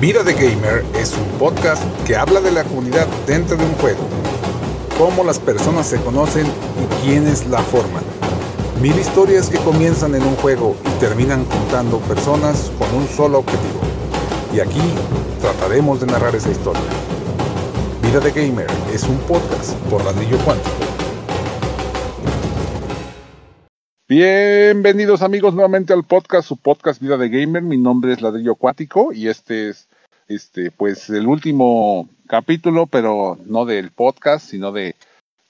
Vida de Gamer es un podcast que habla de la comunidad dentro de un juego, cómo las personas se conocen y quiénes la forman. Mil historias que comienzan en un juego y terminan juntando personas con un solo objetivo. Y aquí trataremos de narrar esa historia. Vida de Gamer es un podcast por Ladrillo Cuántico. Bienvenidos amigos nuevamente al podcast, su podcast Vida de Gamer. Mi nombre es Ladrillo Cuántico y este es este, pues el último capítulo, pero no del podcast, sino de,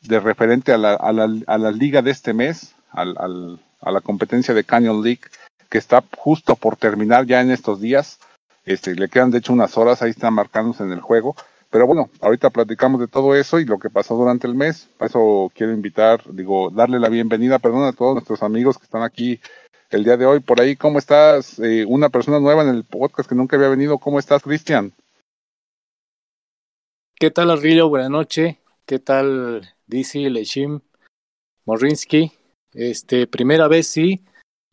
de referente a la, a, la, a la liga de este mes, al, al, a la competencia de Canyon League, que está justo por terminar ya en estos días. Este, le quedan de hecho unas horas, ahí están marcándose en el juego. Pero bueno, ahorita platicamos de todo eso y lo que pasó durante el mes. Por eso quiero invitar, digo, darle la bienvenida, perdón, a todos nuestros amigos que están aquí el día de hoy. Por ahí, ¿cómo estás? Eh, una persona nueva en el podcast que nunca había venido. ¿Cómo estás, Cristian? ¿Qué tal, Arrillo? Buenas noches. ¿Qué tal, DC, Lechim, Morinsky? Este, primera vez sí,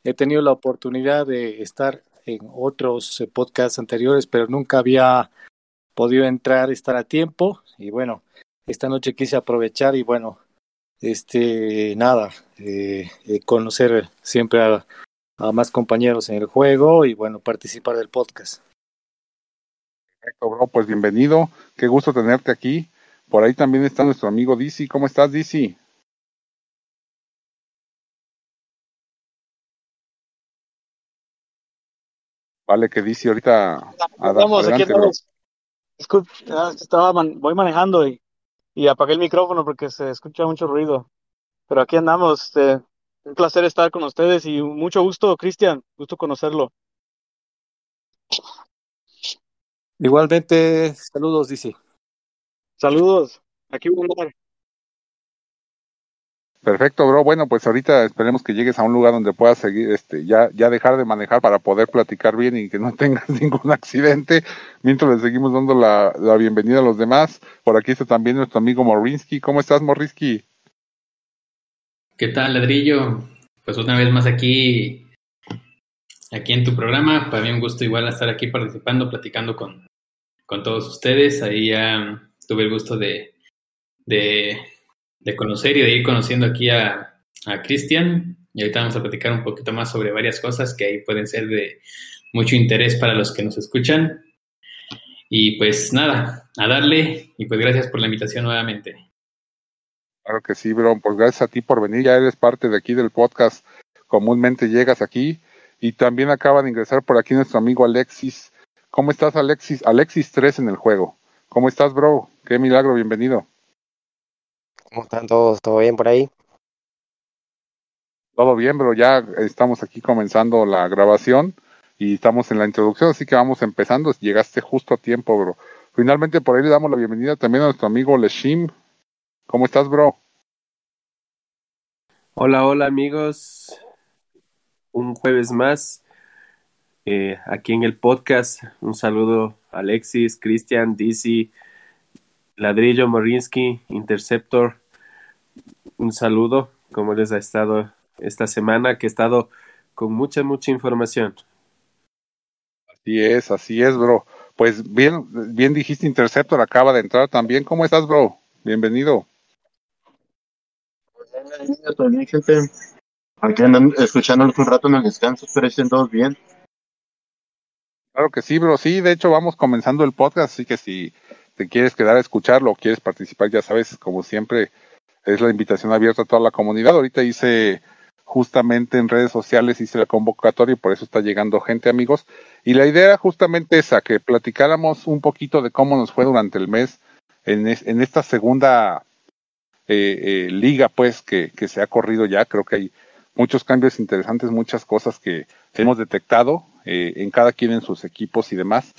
he tenido la oportunidad de estar en otros eh, podcasts anteriores, pero nunca había podido entrar, estar a tiempo. Y bueno, esta noche quise aprovechar y bueno, este, nada, eh, eh, conocer siempre a, a, más compañeros en el juego y bueno, participar del podcast. Perfecto, bro, pues bienvenido, qué gusto tenerte aquí. Por ahí también está nuestro amigo DC. ¿Cómo estás, DC? Vale, que DC ahorita. Estamos, aquí estamos. Escucha, estaba man, voy manejando y, y apagué el micrófono porque se escucha mucho ruido. Pero aquí andamos. Este, un placer estar con ustedes y mucho gusto, Cristian. Gusto conocerlo. Igualmente, saludos, dice. Saludos. Aquí voy a andar. Perfecto, bro. Bueno, pues ahorita esperemos que llegues a un lugar donde puedas seguir, este, ya, ya dejar de manejar para poder platicar bien y que no tengas ningún accidente. Mientras le seguimos dando la, la bienvenida a los demás. Por aquí está también nuestro amigo Morinsky. ¿Cómo estás, Morinsky? ¿Qué tal, Ladrillo? Pues una vez más aquí, aquí en tu programa. Para mí un gusto igual estar aquí participando, platicando con, con todos ustedes. Ahí ya tuve el gusto de, de conocer y de ir conociendo aquí a, a Cristian. Y ahorita vamos a platicar un poquito más sobre varias cosas que ahí pueden ser de mucho interés para los que nos escuchan. Y pues nada, a darle y pues gracias por la invitación nuevamente. Claro que sí, bro. Pues gracias a ti por venir. Ya eres parte de aquí del podcast. Comúnmente llegas aquí. Y también acaba de ingresar por aquí nuestro amigo Alexis. ¿Cómo estás, Alexis? Alexis 3 en el juego. ¿Cómo estás, bro? Qué milagro, bienvenido. ¿Cómo están todos? ¿Todo bien por ahí? Todo bien, pero ya estamos aquí comenzando la grabación y estamos en la introducción, así que vamos empezando. Llegaste justo a tiempo, bro. Finalmente por ahí le damos la bienvenida también a nuestro amigo Leshim. ¿Cómo estás, bro? Hola, hola amigos. Un jueves más eh, aquí en el podcast. Un saludo a Alexis, Cristian, DC, Ladrillo Morinsky, Interceptor, un saludo, como les ha estado esta semana, que he estado con mucha, mucha información. Así es, así es, bro. Pues bien, bien dijiste Interceptor, acaba de entrar también. ¿Cómo estás, bro? Bienvenido. También, gente. Aquí andan escuchándolos un rato en el descanso, espero estén todos bien. Claro que sí, bro. Sí, de hecho vamos comenzando el podcast, así que si te quieres quedar a escucharlo o quieres participar, ya sabes, como siempre, es la invitación abierta a toda la comunidad. Ahorita hice justamente en redes sociales, hice la convocatoria y por eso está llegando gente, amigos. Y la idea era justamente esa, que platicáramos un poquito de cómo nos fue durante el mes en, es, en esta segunda eh, eh, liga, pues, que, que se ha corrido ya. Creo que hay muchos cambios interesantes, muchas cosas que hemos detectado eh, en cada quien en sus equipos y demás.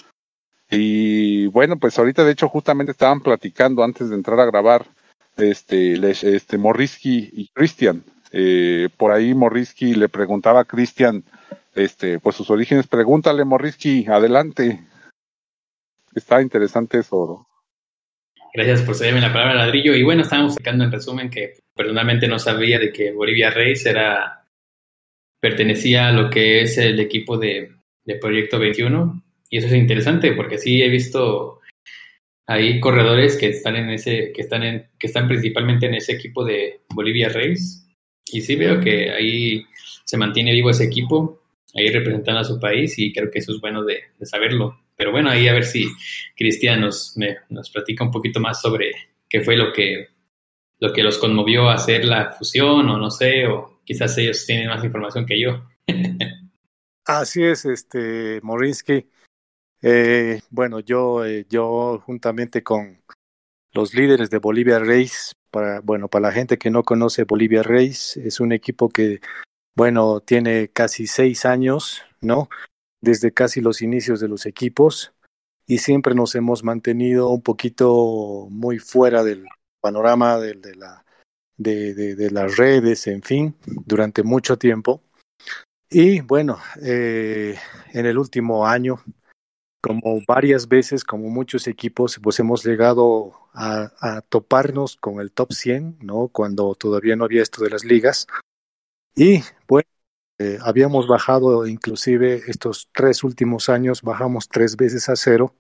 Y bueno, pues ahorita de hecho justamente estaban platicando antes de entrar a grabar este, este Morrisky y Christian. Eh, por ahí Morrisky le preguntaba a Christian, este, pues sus orígenes. Pregúntale, Morrisky, adelante. Está interesante eso. ¿no? Gracias por cederme la palabra, ladrillo. Y bueno, estábamos sacando en resumen que personalmente no sabía de que Bolivia Reis era pertenecía a lo que es el equipo de, de Proyecto 21 y eso es interesante porque sí he visto hay corredores que están en ese, que están en, que están principalmente en ese equipo de Bolivia Race. Y sí veo que ahí se mantiene vivo ese equipo, ahí representando a su país, y creo que eso es bueno de, saberlo. Pero bueno, ahí a ver si Cristian nos, nos platica un poquito más sobre qué fue lo que, lo que los conmovió a hacer la fusión, o no sé, o quizás ellos tienen más información que yo. Así es, este Morinsky. Eh, bueno, yo, eh, yo juntamente con los líderes de Bolivia Race, para, bueno, para la gente que no conoce Bolivia Race, es un equipo que, bueno, tiene casi seis años, ¿no? Desde casi los inicios de los equipos y siempre nos hemos mantenido un poquito muy fuera del panorama de, de la, de, las redes, en fin, durante mucho tiempo. Y bueno, eh, en el último año, como varias veces, como muchos equipos, pues hemos llegado a, a, toparnos con el top 100, ¿no? Cuando todavía no había esto de las ligas. Y bueno, eh, habíamos bajado inclusive estos tres últimos años, bajamos tres veces a cero.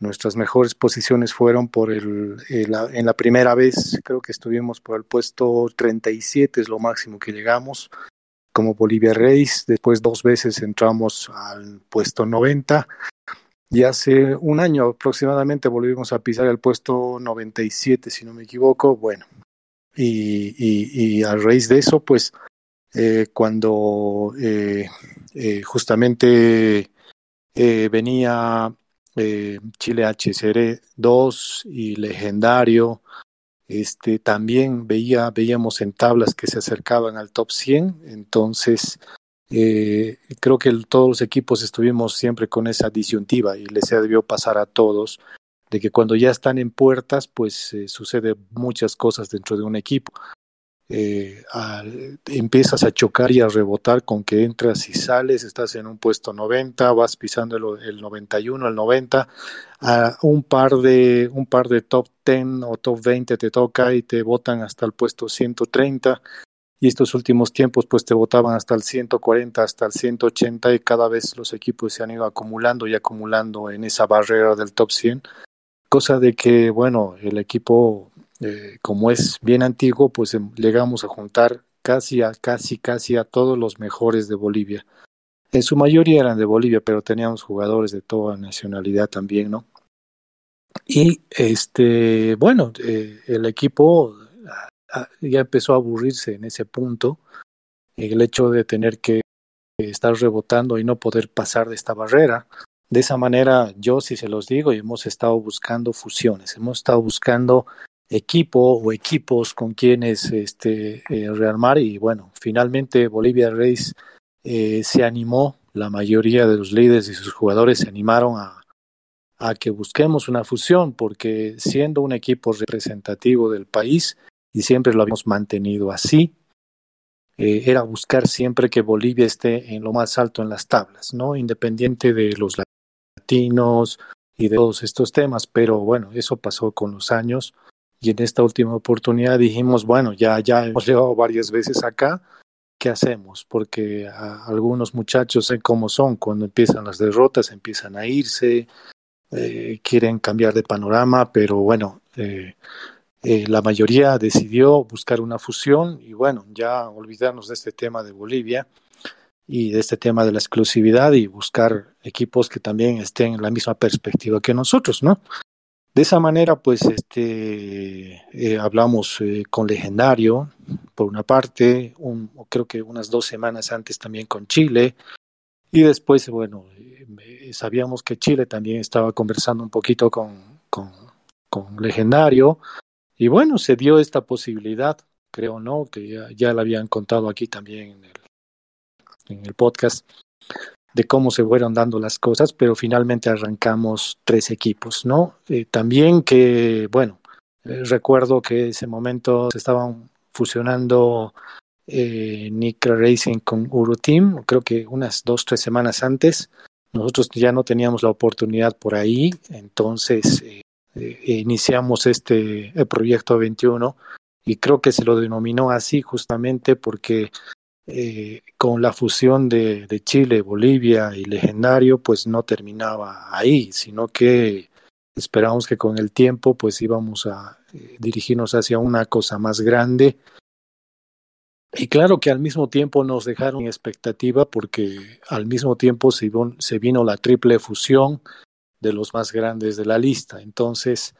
Nuestras mejores posiciones fueron por el, en la primera vez, creo que estuvimos por el puesto 37, es lo máximo que llegamos como Bolivia Race, después dos veces entramos al puesto 90 y hace un año aproximadamente volvimos a pisar el puesto 97, si no me equivoco. Bueno, y, y, y a raíz de eso, pues eh, cuando eh, eh, justamente eh, venía eh, Chile HCR 2 y Legendario, este, también veía, veíamos en tablas que se acercaban al top 100, entonces creo que todos los equipos estuvimos siempre con esa disyuntiva y les debió pasar a todos de que cuando ya están en puertas, pues sucede muchas cosas dentro de un equipo. Eh, empiezas a chocar y a rebotar con que entras y sales, estás en un puesto 90, vas pisando el, el 91, el 90, a un par de un par de top 10 o top 20 te toca y te botan hasta el puesto 130 y estos últimos tiempos pues te votaban hasta el 140, hasta el 180 y cada vez los equipos se han ido acumulando y acumulando en esa barrera del top 100, cosa de que bueno, el equipo eh, como es bien antiguo pues llegamos a juntar casi a casi casi a todos los mejores de Bolivia. En su mayoría eran de Bolivia, pero teníamos jugadores de toda nacionalidad también, ¿no? Y este, bueno, eh, el equipo ya empezó a aburrirse en ese punto, el hecho de tener que estar rebotando y no poder pasar de esta barrera. De esa manera, yo sí se los digo, y hemos estado buscando fusiones, hemos estado buscando equipo o equipos con quienes este, eh, rearmar y bueno, finalmente Bolivia Race eh, se animó, la mayoría de los líderes y sus jugadores se animaron a, a que busquemos una fusión porque siendo un equipo representativo del país, y siempre lo habíamos mantenido así. Eh, era buscar siempre que Bolivia esté en lo más alto en las tablas, ¿no? Independiente de los latinos y de todos estos temas, pero bueno, eso pasó con los años y en esta última oportunidad dijimos, bueno, ya, ya hemos llegado varias veces acá, ¿qué hacemos? Porque a, algunos muchachos sé cómo son, cuando empiezan las derrotas empiezan a irse, eh, quieren cambiar de panorama, pero bueno, eh, eh, la mayoría decidió buscar una fusión y bueno, ya olvidarnos de este tema de Bolivia y de este tema de la exclusividad y buscar equipos que también estén en la misma perspectiva que nosotros, ¿no? De esa manera, pues, este, eh, hablamos eh, con Legendario, por una parte, creo que unas dos semanas antes también con Chile, y después, bueno, eh, sabíamos que Chile también estaba conversando un poquito con, con, con Legendario, y bueno, se dio esta posibilidad, creo, ¿no? Que ya, la habían contado aquí también en el podcast, de cómo se fueron dando las cosas, pero finalmente arrancamos tres equipos, ¿no? Eh, también que, bueno, eh, recuerdo que ese momento se estaban fusionando eh, Racing con Uruteam, creo que unas dos, tres semanas antes. Nosotros ya no teníamos la oportunidad por ahí, entonces eh, iniciamos este el proyecto 21 y creo que se lo denominó así justamente porque eh, con la fusión de, Chile, Bolivia y Legendario, pues no terminaba ahí, sino que esperamos que con el tiempo pues íbamos a eh, dirigirnos hacia una cosa más grande. Y claro que al mismo tiempo nos dejaron expectativa porque al mismo tiempo se, se vino la triple fusión de los más grandes de la lista. Entonces,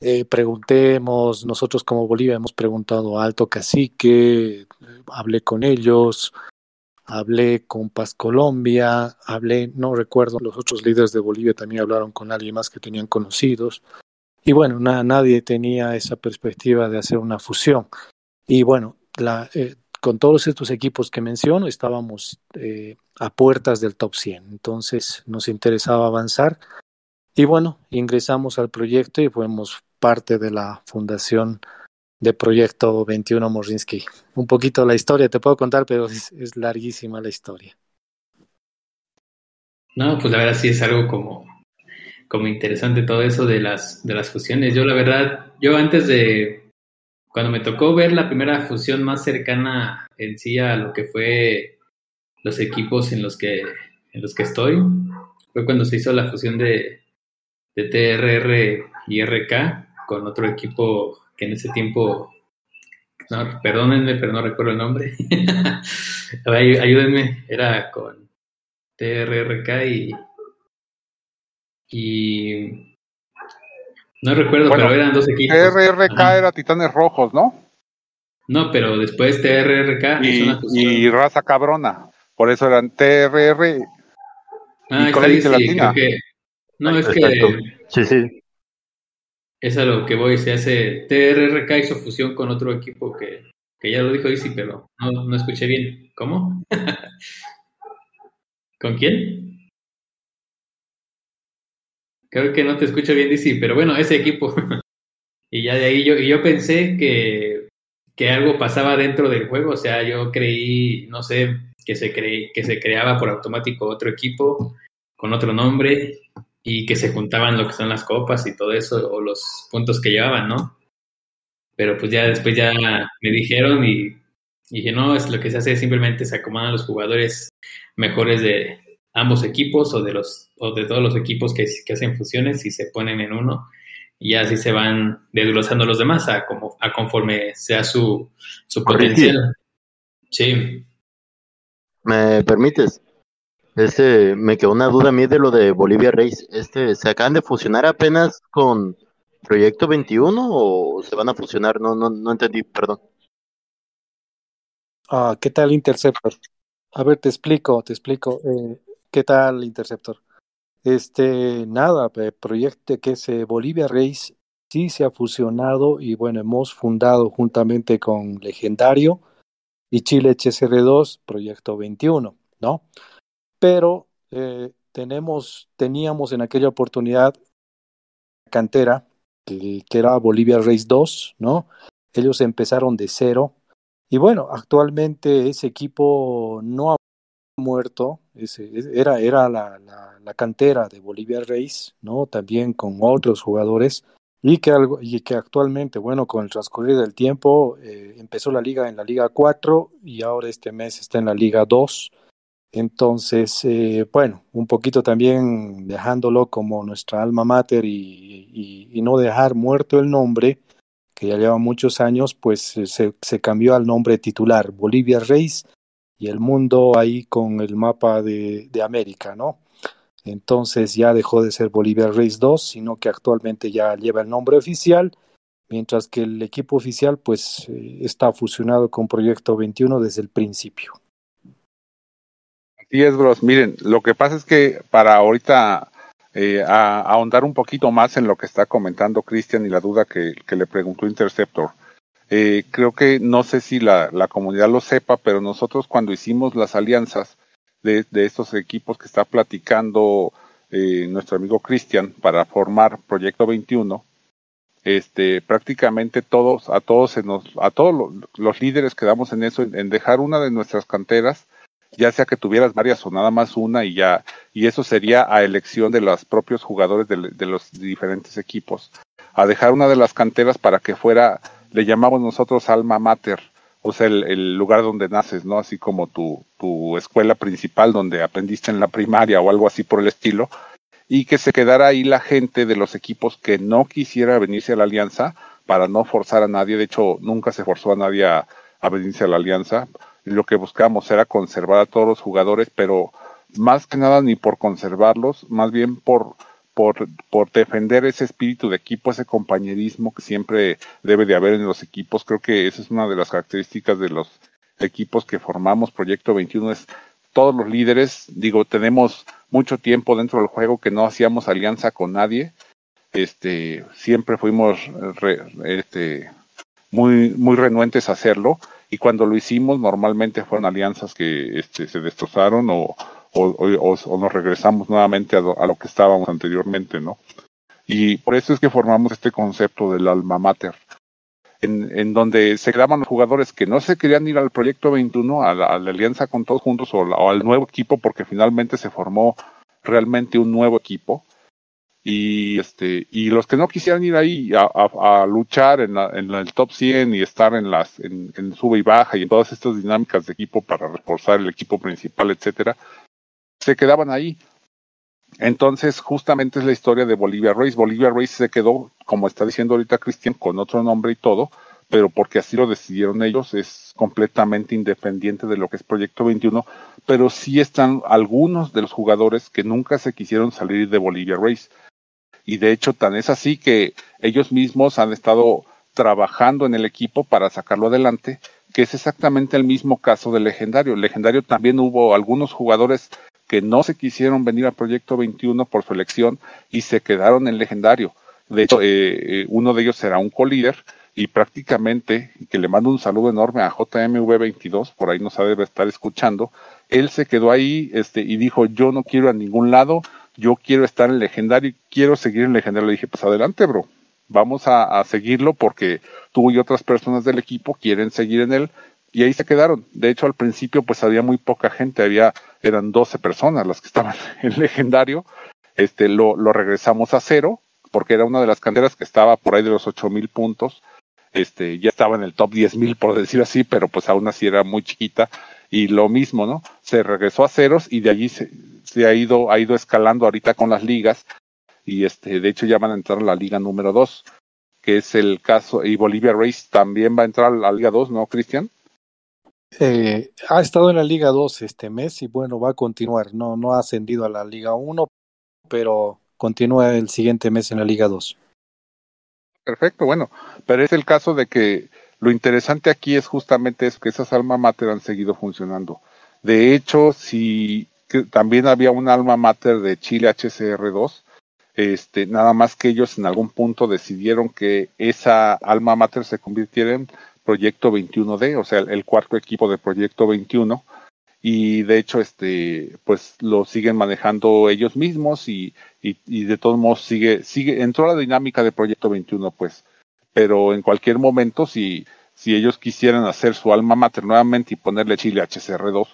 eh, preguntemos, nosotros como Bolivia hemos preguntado a Alto Cacique, hablé con ellos, hablé con Paz Colombia, hablé, no recuerdo, los otros líderes de Bolivia también hablaron con alguien más que tenían conocidos. Y bueno, na, nadie tenía esa perspectiva de hacer una fusión. Y bueno, la, eh, con todos estos equipos que menciono, estábamos eh, a puertas del top 100. Entonces nos interesaba avanzar. Y bueno, ingresamos al proyecto y fuimos parte de la fundación de Proyecto 21 Morinsky. Un poquito la historia, te puedo contar, pero es, es, larguísima la historia. No, pues la verdad sí es algo como, como interesante todo eso de las, de las fusiones. Yo la verdad, yo antes de, cuando me tocó ver la primera fusión más cercana en sí a lo que fue los equipos en los que, en los que estoy, fue cuando se hizo la fusión de, de TRR y RK con otro equipo que en ese tiempo, no, perdónenme, pero no recuerdo el nombre. Ayúdenme, era con TRRK y, y no recuerdo, Bueno, pero eran dos equipos. TRRK Ajá. era Titanes Rojos, ¿no? No, pero después TRRK es Y, una fusión. y Raza Cabrona. Por eso eran TRR. ah, y sí, Latina. creo que. No, es que Sí, sí. Es a lo que voy. Se hace. TRRK hizo fusión con otro equipo que, que ya lo dijo Isi, pero no, no escuché bien. ¿Cómo? ¿Con quién? Creo que no te escucho bien, Isi, pero bueno, ese equipo. y ya de ahí yo, y yo pensé que, que algo pasaba dentro del juego. O sea, yo creí, no sé, que se, cre que se creaba por automático otro equipo con otro nombre y que se juntaban lo que son las copas y todo eso, o los puntos que llevaban, ¿no? Pero pues ya después ya me dijeron y, y dije, no, es lo que se hace simplemente se acomodan los jugadores mejores de ambos equipos o de los o de todos los equipos que, que hacen fusiones y se ponen en uno y así se van desglosando los demás a como a conforme sea su, su potencial. Sí. ¿Me permites? Este, me quedó una duda a mí de lo de Bolivia Race. Este, ¿se acaban de fusionar apenas con Proyecto 21 o se van a fusionar? No, no, no entendí, perdón. Ah, ¿Qué tal Interceptor? A ver, te explico, te explico. Eh, ¿Qué tal Interceptor? Este, nada, eh, proyecto que es Bolivia Race sí se ha fusionado y bueno, hemos fundado juntamente con Legendario y Chile HSR2, Proyecto 21, ¿no? Pero eh, tenemos, teníamos en aquella oportunidad cantera que, era Bolivia Race 2, ¿no? Ellos empezaron de cero y bueno, actualmente ese equipo no ha muerto, ese, era, era la, la, la, cantera de Bolivia Race, ¿no? También con otros jugadores, y que, algo, y que actualmente, bueno, con el transcurrir del tiempo, eh, empezó la liga en la Liga 4 y ahora este mes está en la Liga 2. Entonces, eh, bueno, un poquito también dejándolo como nuestra alma mater y, no dejar muerto el nombre, que ya lleva muchos años, pues se, se cambió al nombre titular, Bolivia Race, y el mundo ahí con el mapa de, de, América, ¿no? Entonces ya dejó de ser Bolivia Race 2, sino que actualmente ya lleva el nombre oficial, mientras que el equipo oficial pues eh, está fusionado con Proyecto 21 desde el principio. Así es, bros. Miren, lo que pasa es que para ahorita eh, ahondar un poquito más en lo que está comentando Cristian y la duda que, que le preguntó Interceptor, eh, creo que no sé si la, la, comunidad lo sepa, pero nosotros cuando hicimos las alianzas de, de estos equipos que está platicando eh, nuestro amigo Cristian para formar Proyecto 21, este, prácticamente todos, a todos se nos, a todos los, los líderes quedamos en eso, en, dejar una de nuestras canteras, ya sea que tuvieras varias o nada más una y ya, y eso sería a elección de los propios jugadores de, los diferentes equipos, a dejar una de las canteras para que fuera le llamamos nosotros alma mater o sea, el, lugar donde naces, ¿no? Así como tu, tu escuela principal donde aprendiste en la primaria o algo así por el estilo, y que se quedara ahí la gente de los equipos que no quisiera venirse a la alianza para no forzar a nadie. De hecho, nunca se forzó a nadie a, venirse a la alianza. Lo que buscábamos era conservar a todos los jugadores, pero más que nada ni por conservarlos, más bien por, por, por defender ese espíritu de equipo, ese compañerismo que siempre debe de haber en los equipos. Creo que esa es una de las características de los equipos que formamos. Proyecto 21 es todos los líderes, digo, tenemos mucho tiempo dentro del juego que no hacíamos alianza con nadie. Este, siempre fuimos este, muy, muy renuentes a hacerlo y cuando lo hicimos normalmente fueron alianzas que este, se destrozaron o, o, nos regresamos nuevamente a lo, que estábamos anteriormente, ¿no? Y por eso es que formamos este concepto del alma mater, en, en donde se quedaban los jugadores que no se querían ir al proyecto 21, a la, alianza con todos juntos o, al nuevo equipo, porque finalmente se formó realmente un nuevo equipo. Y este y los que no quisieran ir ahí a, luchar en, en, el top 100 y estar en las en, en, sube y baja y en todas estas dinámicas de equipo para reforzar el equipo principal, etcétera, se quedaban ahí. Entonces, justamente es la historia de Bolivia Race. Bolivia Race se quedó, como está diciendo ahorita Cristian, con otro nombre y todo, pero porque así lo decidieron ellos, es completamente independiente de lo que es Proyecto 21, pero sí están algunos de los jugadores que nunca se quisieron salir de Bolivia Race. Y de hecho, tan es así que ellos mismos han estado trabajando en el equipo para sacarlo adelante, que es exactamente el mismo caso del legendario. Legendario también hubo algunos jugadores que no se quisieron venir al Proyecto 21 por su elección y se quedaron en legendario. De hecho, eh, eh, uno de ellos será un co-líder y prácticamente, que le mando un saludo enorme a JMV22, por ahí nos debe estar escuchando, él se quedó ahí este, y dijo, yo no quiero a ningún lado, yo quiero estar en legendario y quiero seguir en legendario. Le dije, pues adelante, bro, vamos a, seguirlo porque tú y otras personas del equipo quieren seguir en él y ahí se quedaron. De hecho, al principio pues había muy poca gente, había eran 12 personas las que estaban en legendario. Este lo, lo regresamos a cero porque era una de las canteras que estaba por ahí de los ocho mil puntos. Este ya estaba en el top diez mil por decir así, pero pues aún así era muy chiquita y lo mismo, ¿no? Se regresó a ceros y de allí se, se ha ido ha ido escalando ahorita con las ligas y este de hecho ya van a entrar a la liga número dos que es el caso y Bolivia Race también va a entrar a la liga 2, ¿no, Cristian? Eh, ha estado en la Liga 2 este mes y bueno, va a continuar. No, no ha ascendido a la Liga 1, pero continúa el siguiente mes en la Liga 2. Perfecto, bueno, pero es el caso de que lo interesante aquí es justamente que esas alma mater han seguido funcionando. De hecho, si también había un alma mater de Chile HCR2, este, nada más que ellos en algún punto decidieron que esa alma mater se convirtiera en Proyecto 21D, o sea, el, cuarto equipo de Proyecto 21 y de hecho este pues lo siguen manejando ellos mismos y, y, de todos modos sigue sigue entró la dinámica de Proyecto 21 pues pero en cualquier momento si si ellos quisieran hacer su alma mater nuevamente y ponerle Chile HCR2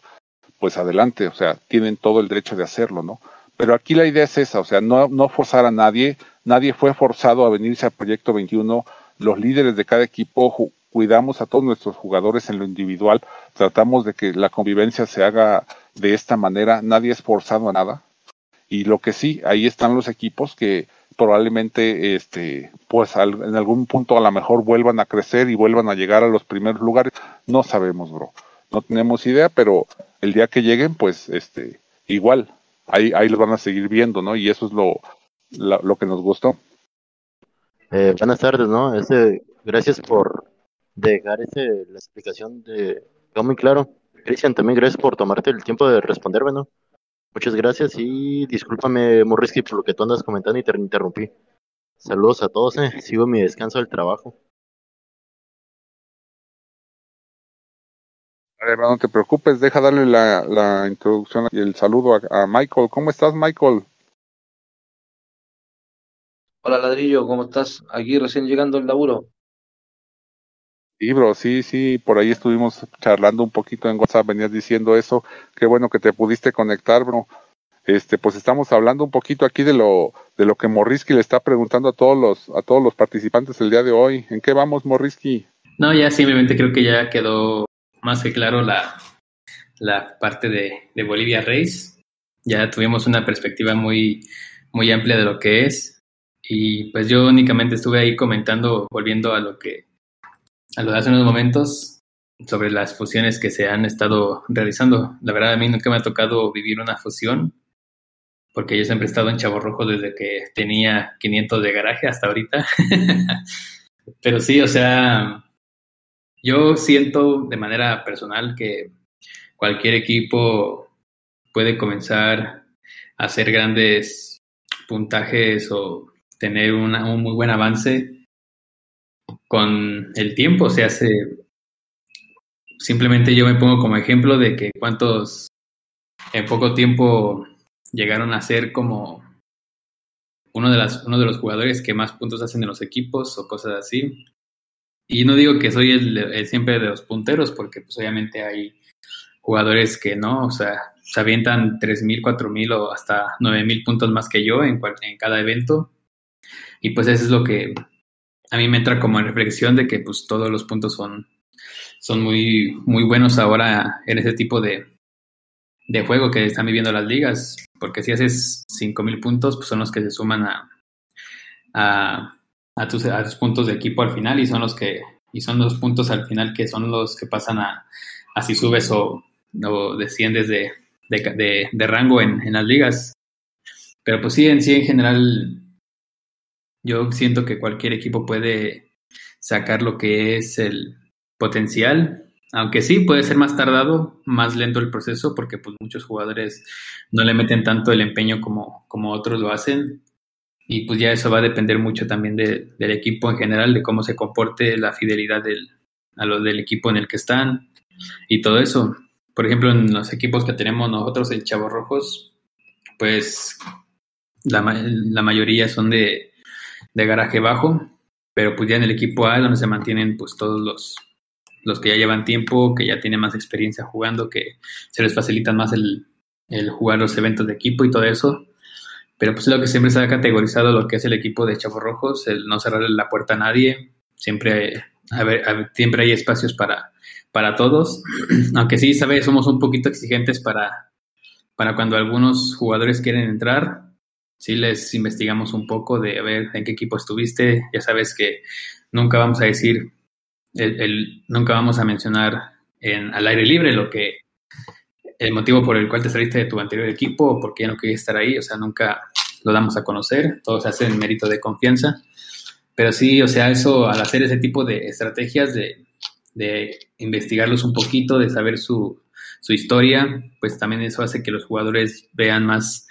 pues adelante o sea tienen todo el derecho de hacerlo no pero aquí la idea es esa o sea no no forzar a nadie nadie fue forzado a venirse a Proyecto 21 los líderes de cada equipo cuidamos a todos nuestros jugadores en lo individual, tratamos de que la convivencia se haga de esta manera, nadie es forzado a nada. Y lo que sí, ahí están los equipos que probablemente este pues en algún punto a lo mejor vuelvan a crecer y vuelvan a llegar a los primeros lugares, no sabemos, bro. No tenemos idea, pero el día que lleguen, pues este igual ahí ahí los van a seguir viendo, ¿no? Y eso es lo lo, que nos gustó. Eh, buenas tardes, ¿no? Este, gracias por dejar ese, la explicación de muy claro. Cristian, también gracias por tomarte el tiempo de responderme, ¿no? Muchas gracias y discúlpame, Morrisky, por lo que tú andas comentando y te interrumpí. Saludos a todos, eh. sigo mi descanso del trabajo. no te preocupes, deja darle la, la introducción y el saludo a, a, Michael. ¿Cómo estás, Michael? Hola, ladrillo, ¿cómo estás? Aquí recién llegando al laburo. Sí, bro, sí, sí, por ahí estuvimos charlando un poquito en WhatsApp, venías diciendo eso, qué bueno que te pudiste conectar, bro. Este, pues estamos hablando un poquito aquí de lo, de lo que Morrisky le está preguntando a todos los, a todos los participantes el día de hoy. ¿En qué vamos, Morrisky? No, ya simplemente creo que ya quedó más que claro la, la parte de, de Bolivia Race. Ya tuvimos una perspectiva muy, muy amplia de lo que es. Y pues yo únicamente estuve ahí comentando, volviendo a lo que, a lo de hace unos momentos, sobre las fusiones que se han estado realizando. La verdad, a mí nunca me ha tocado vivir una fusión, porque yo siempre he estado en Chavo Rojo desde que tenía 500 de garaje hasta ahorita. Pero sí, o sea, yo siento de manera personal que cualquier equipo puede comenzar a hacer grandes puntajes o tener un muy buen avance con el tiempo. Se hace. Simplemente yo me pongo como ejemplo de que cuántos en poco tiempo llegaron a ser como uno de, las, uno de los jugadores que más puntos hacen en los equipos o cosas así. Y no digo que soy el, siempre de los punteros, porque pues obviamente hay jugadores que no, o sea, se avientan 3.000, 4.000 o hasta 9.000 puntos más que yo en cada evento. Y pues eso es lo que a mí me entra como en reflexión de que pues todos los puntos son, son muy, muy buenos ahora en ese tipo de, de juego que están viviendo las ligas. Porque si haces 5.000 puntos, pues son los que se suman a, a, tus puntos de equipo al final y son los que y son los puntos al final que son los que pasan a, a si subes o, o desciendes de, de, de, de rango en, en, las ligas. Pero pues sí, en sí, en general, yo siento que cualquier equipo puede sacar lo que es el potencial, aunque sí puede ser más tardado, más lento el proceso, porque pues muchos jugadores no le meten tanto el empeño como, como otros lo hacen. Y pues ya eso va a depender mucho también de, del equipo en general, de cómo se comporte la fidelidad del, a lo del equipo en el que están y todo eso por ejemplo, en los equipos que tenemos nosotros, el Chavo Rojos, pues la mayoría son de, de, garaje bajo, pero pues ya en el equipo A, donde se mantienen pues todos los, los que ya llevan tiempo, que ya tienen más experiencia jugando, que se les facilita más el, el jugar los eventos de equipo y todo eso. Pero pues lo que siempre se ha categorizado lo que es el equipo de Chavo Rojos, el no cerrarle la puerta a nadie, siempre, siempre hay espacios para para todos, aunque sí, sabes, somos un poquito exigentes para, para cuando algunos jugadores quieren entrar, sí les investigamos un poco de ver en qué equipo estuviste, ya sabes que nunca vamos a decir, nunca vamos a mencionar en, al aire libre lo que, el motivo por el cual te saliste de tu anterior equipo o por qué no querías estar ahí, o sea, nunca lo damos a conocer, todo se hace en mérito de confianza, pero sí, o sea, eso al hacer ese tipo de estrategias de investigarlos un poquito, de saber su historia, pues también eso hace que los jugadores vean más,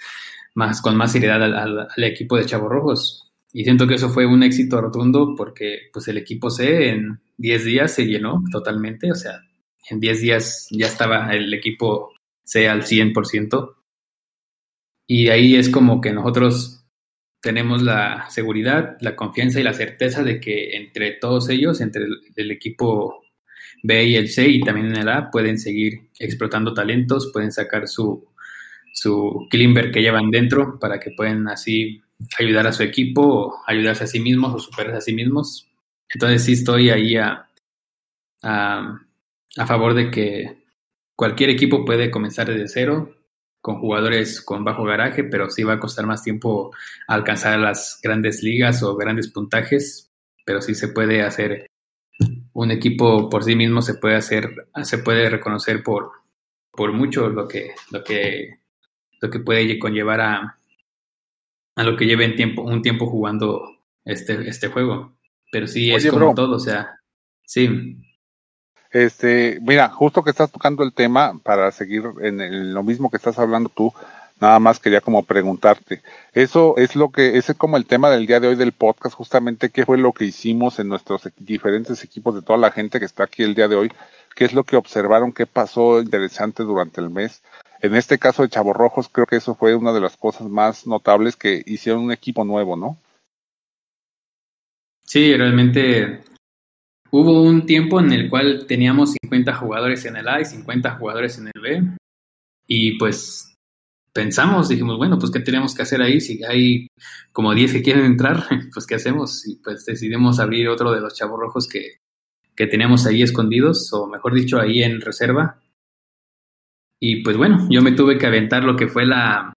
más con más seriedad al, al, al equipo de Chavos Rojos. Y siento que eso fue un éxito rotundo porque pues el equipo C en 10 días se llenó totalmente, o sea, en 10 días ya estaba el equipo C al 100%. Y ahí es como que nosotros tenemos la seguridad, la confianza y la certeza de que entre todos ellos, entre el, el equipo B y el C y también en el A pueden seguir explotando talentos, pueden sacar su, su Klimber que llevan dentro para que puedan así ayudar a su equipo, o ayudarse a sí mismos o superarse a sí mismos. Entonces sí estoy ahí a, a, a favor de que cualquier equipo puede comenzar desde cero con jugadores con bajo garaje, pero sí va a costar más tiempo alcanzar las grandes ligas o grandes puntajes, pero sí se puede hacer un equipo por sí mismo se puede hacer, se puede reconocer por, por mucho lo que, lo que, lo que puede conllevar a, a lo que lleve en tiempo, un tiempo jugando este, este juego. Pero sí es Oye, como bro. todo, o sea, sí. Este, mira, justo que estás tocando el tema, para seguir en, el, lo mismo que estás hablando tú, Nada más quería como preguntarte. Eso es lo que, ese es como el tema del día de hoy del podcast, justamente qué fue lo que hicimos en nuestros diferentes equipos de toda la gente que está aquí el día de hoy, qué es lo que observaron, qué pasó interesante durante el mes. En este caso de Chavos Rojos, creo que eso fue una de las cosas más notables que hicieron un equipo nuevo, ¿no? Sí, realmente hubo un tiempo en el cual teníamos 50 jugadores en el A y 50 jugadores en el B. Y pues pensamos, dijimos, bueno, pues ¿qué tenemos que hacer ahí? Si hay como 10 que quieren entrar, pues ¿qué hacemos? Y pues decidimos abrir otro de los chavos rojos que, que teníamos ahí escondidos, o mejor dicho, ahí en reserva. Y pues bueno, yo me tuve que aventar lo que fue la,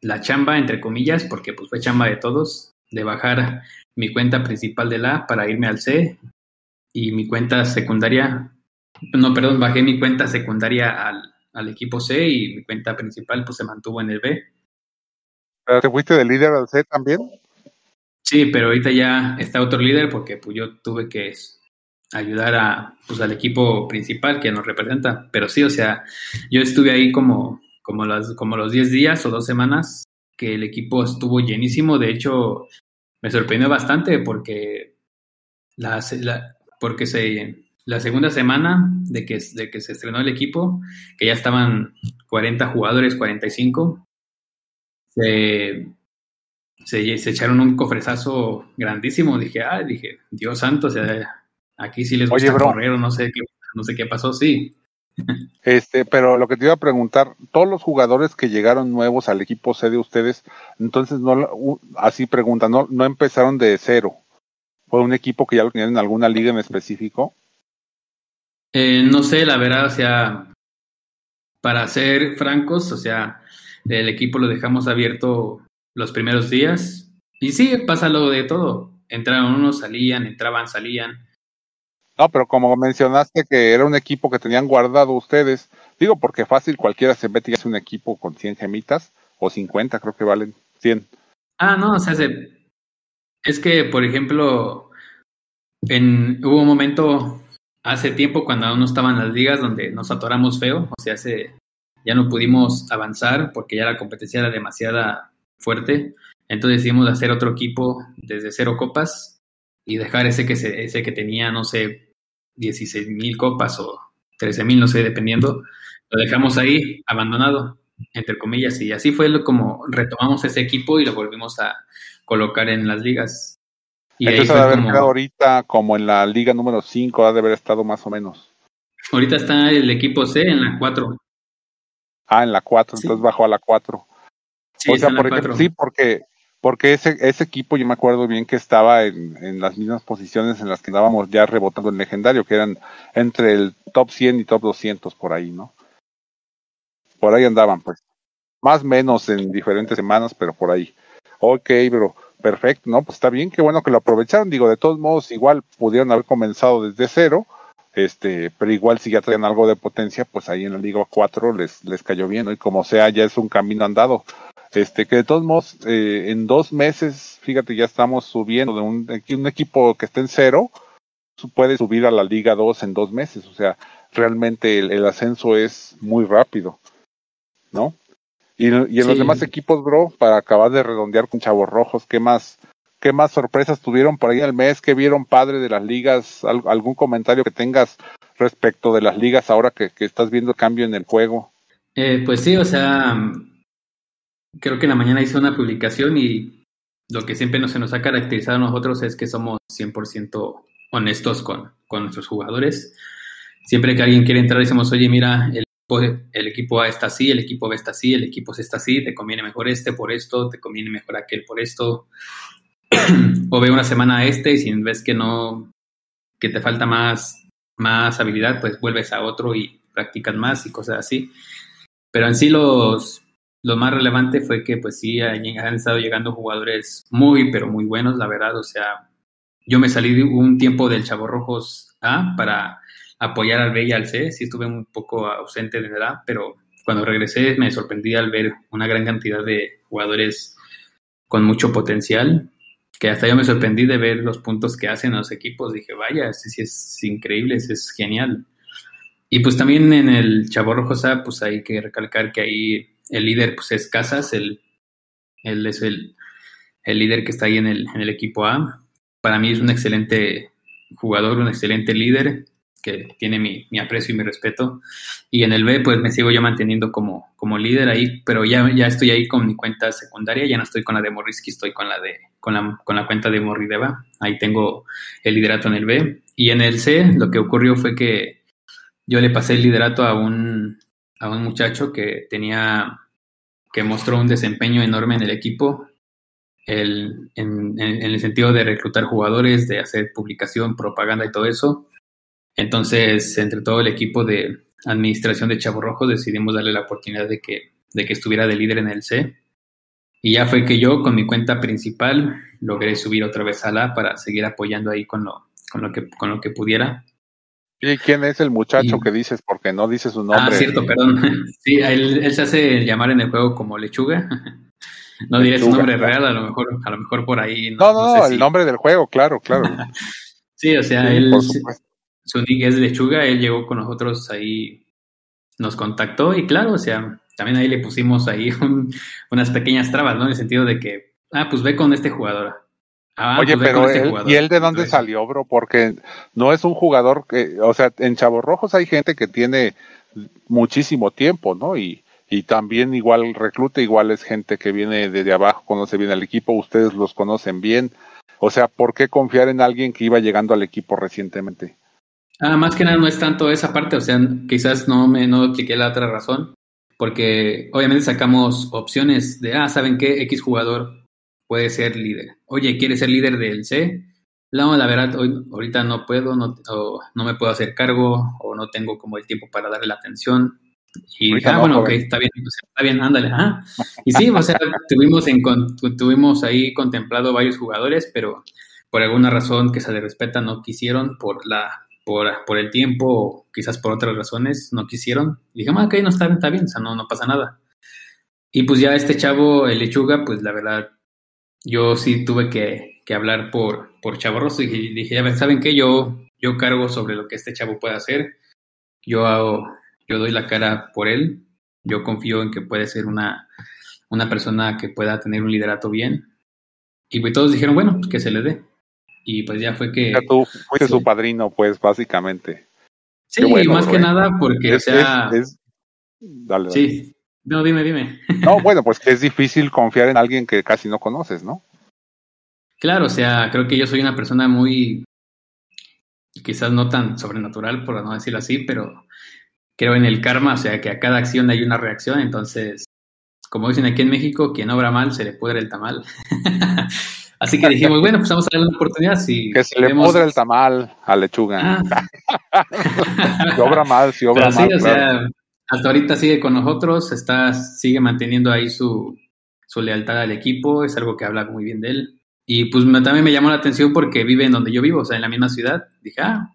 la chamba, entre comillas, porque pues fue chamba de todos, de bajar mi cuenta principal de la para irme al C y mi cuenta secundaria, no, perdón, bajé mi cuenta secundaria al, al equipo C y mi cuenta principal pues se mantuvo en el B. ¿Pero te fuiste de líder al C también? Sí, pero ahorita ya está otro líder porque pues yo tuve que ayudar a, pues, al equipo principal que nos representa. Pero sí, o sea, yo estuve ahí como, como, las, como los 10 días o dos semanas que el equipo estuvo llenísimo. De hecho, me sorprendió bastante porque la, la porque se, la segunda semana de que, de que se estrenó el equipo, que ya estaban 40 jugadores, 45, se, se, se echaron un cofrezazo grandísimo. Dije, ah, dije, Dios santo, o sea, aquí sí les gusta Oye, bro. correr o no sé qué, no sé qué pasó, sí. Este, pero lo que te iba a preguntar, todos los jugadores que llegaron nuevos al equipo C de ustedes, entonces no, así preguntan, no, no empezaron de cero. Fue un equipo que ya lo tenían en alguna liga en específico. Eh, no sé, la verdad, o sea, para ser francos, o sea, el equipo lo dejamos abierto los primeros días. Y sí, pasa lo de todo. Entraron unos, salían, entraban, salían. No, pero como mencionaste que era un equipo que tenían guardado ustedes, digo porque fácil cualquiera se mete y hace un equipo con 100 gemitas o 50, creo que valen 100. Ah, no, o sea, se- es que, por ejemplo, en, hubo un momento hace tiempo cuando aún no estaban las ligas donde nos atoramos feo, o sea, se, ya no pudimos avanzar porque ya la competencia era demasiada fuerte. Entonces decidimos hacer otro equipo desde cero copas y dejar ese que, se, ese que tenía, no sé, 16 mil copas o 13 mil, no sé, dependiendo. Lo dejamos ahí abandonado, entre comillas, y así fue lo- como retomamos ese equipo y lo volvimos a colocar en las ligas. Y ahí Entonces ha fue de haber como, ahorita como en la liga número 5, ha de haber estado más o menos. ahorita está el equipo C en la 4. Ah, en la 4, Sí. entonces bajó a la 4. Sí, o sea, por ejemplo, 4. sí, porque porque ese ese equipo yo me acuerdo bien que estaba en, en las mismas posiciones en las que andábamos ya rebotando el legendario, que eran entre el top 100 y top 200 por ahí, ¿no? Por ahí andaban, pues. Más o menos en diferentes semanas, pero por ahí. Ok, bro, perfecto, ¿no? Pues está bien, qué bueno que lo aprovecharon. Digo, de todos modos, igual pudieron haber comenzado desde cero, este, pero igual si ya traían algo de potencia, pues ahí en la Liga 4 les, les cayó bien, ¿no? Y como sea, ya es un camino andado. Este, que de todos modos, eh, en dos meses, fíjate, ya estamos subiendo de un, de un equipo que está en cero, puede subir a la Liga 2 en dos meses. O sea, realmente el, el ascenso es muy rápido, ¿no? Y, y en los demás equipos, bro, para acabar de redondear con Chavos Rojos, ¿qué más, qué más sorpresas tuvieron por ahí el mes? ¿Qué vieron padre de las ligas? ¿Al- ¿Algún comentario que tengas respecto de las ligas ahora que, que estás viendo cambio en el juego? Eh, pues sí, o sea, creo que en la mañana hice una publicación y lo que siempre nos, se nos ha caracterizado a nosotros es que somos 100% honestos con, con nuestros jugadores. Siempre que alguien quiere entrar decimos, oye, mira, el equipo, el equipo A está así, el equipo B está así, el equipo C está así, te conviene mejor este por esto, te conviene mejor aquel por esto. o ve una semana a este y si ves que no, que te falta más, más habilidad, pues vuelves a otro y practicas más y cosas así. Pero en sí los, lo más relevante fue que pues sí han, han estado llegando jugadores muy, pero muy buenos, la verdad. O sea, yo me salí un tiempo del Chavo Rojos A para apoyar al B y al C. Sí estuve un poco ausente de edad, pero cuando regresé me sorprendí al ver una gran cantidad de jugadores con mucho potencial, que hasta yo me sorprendí de ver los puntos que hacen los equipos. Dije, vaya, ese sí es increíble, ese es genial. Y pues también en el Chavo Rojos A, pues hay que recalcar que ahí el líder pues es Casas, él, él es el, el líder que está ahí en el, en el equipo A. Para mí es un excelente jugador, un excelente líder que tiene mi, mi aprecio y mi respeto. Y en el B, pues me sigo yo manteniendo como, como líder ahí, pero ya, ya estoy ahí con mi cuenta secundaria, ya no estoy con la de Morrisky, estoy con la de con la, con la cuenta de Morrideva. Ahí tengo el liderato en el B. Y en el C, lo que ocurrió fue que yo le pasé el liderato a un, a un muchacho que tenía, que mostró un desempeño enorme en el equipo, el, en, el sentido de reclutar jugadores, de hacer publicación, propaganda y todo eso. Entonces, entre todo el equipo de administración de Chavo Rojo, decidimos darle la oportunidad de que, de que estuviera de líder en el C. Y ya fue que yo, con mi cuenta principal, logré subir otra vez a la para seguir apoyando ahí con lo, con lo, que, con lo que pudiera. ¿Y quién es el muchacho que dices? Porque no dice su ah, nombre. Ah, cierto, perdón. Sí, él, él, se hace llamar en el juego como Lechuga. No diré su nombre real, a lo mejor, a lo mejor por ahí. No, no, no, el nombre del juego, claro, claro. sí, o sea, él, su nick es Lechuga, él llegó con nosotros ahí, nos contactó y claro, o sea, también ahí le pusimos ahí unas pequeñas trabas, ¿no? En el sentido de que, ah, pues ve con este jugador. Ah, Oye, pues pero ¿y él de dónde salió, bro? Porque no es un jugador que, o sea, en Chavos Rojos hay gente que tiene muchísimo tiempo, ¿no? Y, y también igual recluta, igual es gente que viene desde abajo, conoce bien al equipo, ustedes los conocen bien. O sea, ¿por qué confiar en alguien que iba llegando al equipo recientemente? Ah, más que nada no es tanto esa parte, o sea, quizás no me no expliqué la otra razón, porque obviamente sacamos opciones de, ah, ¿saben qué? X jugador puede ser líder. Oye, ¿quiere ser líder del C? No, la verdad, hoy, ahorita no puedo, no, no me puedo hacer cargo o no tengo como el tiempo para darle la atención. Y dije, ah, bueno, ok, está bien, está bien, ándale. Y sí, o sea, tuvimos, en, tuvimos ahí contemplado varios jugadores, pero por alguna razón que se le respeta no quisieron por la por, por el tiempo o quizás por otras razones no quisieron. Y dije, ah, ok, no está, está bien, o sea, no, no pasa nada. Y pues ya este chavo, el lechuga, pues la verdad, yo sí tuve que, que hablar por, por Chavo Rosso y dije, ya ¿saben qué? Yo, yo cargo sobre lo que este chavo puede hacer. Yo hago, yo doy la cara por él. Yo confío en que puede ser una, una persona que pueda tener un liderato bien. Y pues todos dijeron, bueno, pues que se le dé. Y pues ya fue que... tú fuiste su padrino, pues, básicamente. Sí, más que nada porque, o sea... Dale, Sí, no, dime, dime. No, bueno, pues que es difícil confiar en alguien que casi no conoces, ¿no? Claro, o sea, creo que yo soy una persona muy, quizás no tan sobrenatural, por no decirlo así, pero creo en el karma, o sea, que a cada acción hay una reacción, entonces, como dicen aquí en México, quien obra mal se le pudre el tamal. Así que dijimos, bueno, pues vamos a darle una oportunidad. Si que se le pudre el tamal a lechuga. Ah. si obra mal, si obra mal. Sí, o sea, hasta ahorita sigue con nosotros, está, sigue manteniendo ahí su, su lealtad al equipo, es algo que habla muy bien de él. Y pues también me llamó la atención porque vive en donde yo vivo, o sea, en la misma ciudad. Dije, ah,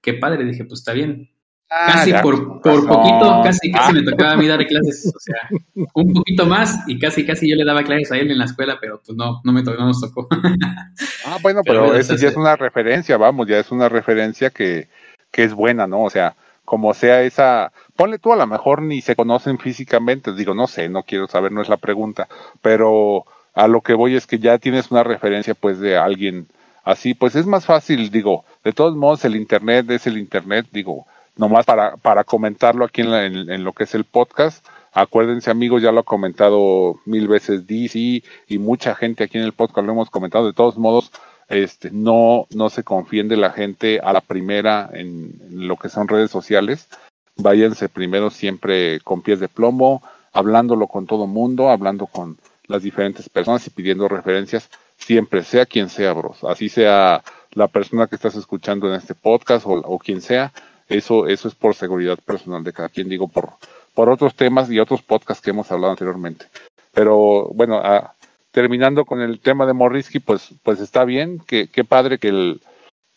qué padre. Dije, pues está bien. Ah, casi por, por poquito, casi, casi me tocaba a mí dar clases, o sea, un poquito más y casi, casi yo le daba clases a él en la escuela, pero pues no, no me tocó, no nos tocó. Ah, bueno, pero, eso ya es una referencia, vamos, ya es una referencia que, que es buena, ¿no? O sea, como sea esa, ponle tú a lo mejor ni se conocen físicamente, digo, no sé, no quiero saber, no es la pregunta, pero a lo que voy es que ya tienes una referencia pues de alguien así, pues es más fácil, digo, de todos modos el Internet es el Internet, digo, nomás para, para comentarlo aquí en, en, lo que es el podcast. Acuérdense amigos, ya lo ha comentado mil veces DC y mucha gente aquí en el podcast lo hemos comentado. De todos modos, este, no, no se confíen de la gente a la primera en, lo que son redes sociales. Váyanse primero siempre con pies de plomo, hablándolo con todo mundo, hablando con las diferentes personas y pidiendo referencias, siempre, sea quien sea, bros. Así sea la persona que estás escuchando en este podcast o, o quien sea, eso, eso es por seguridad personal de cada quien, digo, por, por otros temas y otros podcasts que hemos hablado anteriormente. Pero bueno, ah, terminando con el tema de Morrisky, pues, pues está bien, que, qué padre que el,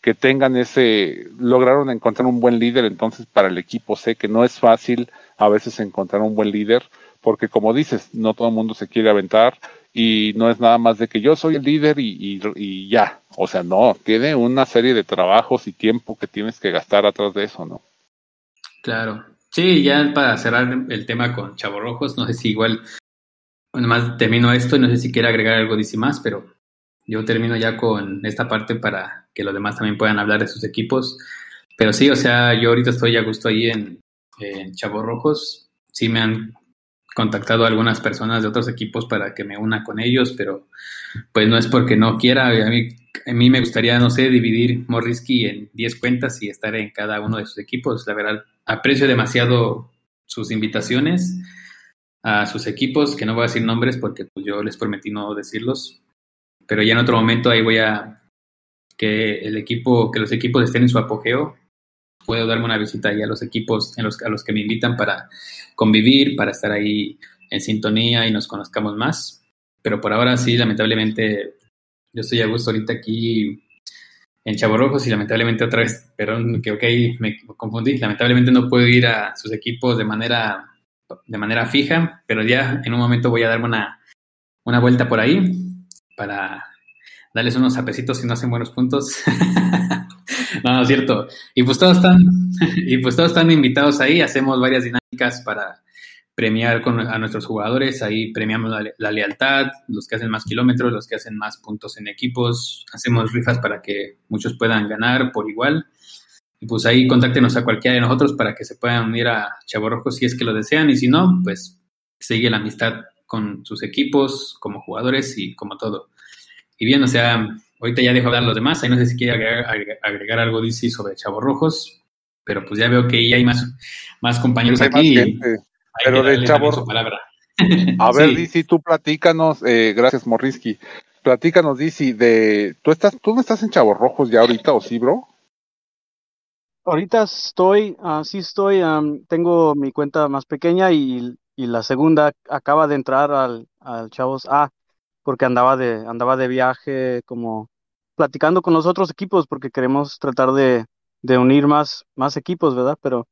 que tengan ese, lograron encontrar un buen líder, entonces para el equipo sé que no es fácil a veces encontrar un buen líder, porque como dices, no todo el mundo se quiere aventar y no es nada más de que yo soy el líder y, ya. O sea, no, tiene una serie de trabajos y tiempo que tienes que gastar atrás de eso, ¿no? Claro. Sí, ya para cerrar el tema con Chavo Rojos, no sé si igual, bueno, más termino esto y no sé si quiere agregar algo dice más, pero yo termino ya con esta parte para que los demás también puedan hablar de sus equipos. Pero sí, o sea, yo ahorita estoy a gusto ahí en, en Chavo Rojos. Sí me han contactado a algunas personas de otros equipos para que me una con ellos, pero pues no es porque no quiera. A mí, a mí me gustaría, no sé, dividir Morrisky en 10 cuentas y estar en cada uno de sus equipos. La verdad, aprecio demasiado sus invitaciones a sus equipos, que no voy a decir nombres porque pues, yo les prometí no decirlos, pero ya en otro momento ahí voy a que el equipo, que los equipos estén en su apogeo puedo darme una visita ahí a los equipos a los que me invitan para convivir, para estar ahí en sintonía y nos conozcamos más. Pero por ahora sí, lamentablemente, yo estoy a gusto ahorita aquí en Rojos y lamentablemente otra vez, perdón, que ok, me confundí, lamentablemente no puedo ir a sus equipos de manera, de manera fija, pero ya en un momento voy a darme una, una vuelta por ahí para darles unos apecitos si no hacen buenos puntos. no, no es cierto. Y pues todos están, y pues todos están invitados ahí, hacemos varias dinámicas para premiar a nuestros jugadores, ahí premiamos la, lealtad, los que hacen más kilómetros, los que hacen más puntos en equipos, hacemos rifas para que muchos puedan ganar por igual. Y pues ahí contáctenos a cualquiera de nosotros para que se puedan unir a Chavo Rojo si es que lo desean y si no, pues sigue la amistad con sus equipos, como jugadores y como todo. Y bien, o sea, ahorita ya dejo hablar los demás, ahí no sé si quiere agregar, algo DC sobre Chavos Rojos, pero pues ya veo que ya hay más, más compañeros aquí. Pero de Chavo. A ver, sí. tú platícanos, eh, gracias Morrisky. Platícanos, Dizzy, de. ¿Tú, estás, ¿Tú no estás en Chavos Rojos ya ahorita o sí, bro? Ahorita estoy, uh, sí estoy, tengo mi cuenta más pequeña y, y, la segunda acaba de entrar al, al Chavos A porque andaba de, andaba de viaje como platicando con los otros equipos porque queremos tratar de, de unir más, más equipos, ¿verdad? Pero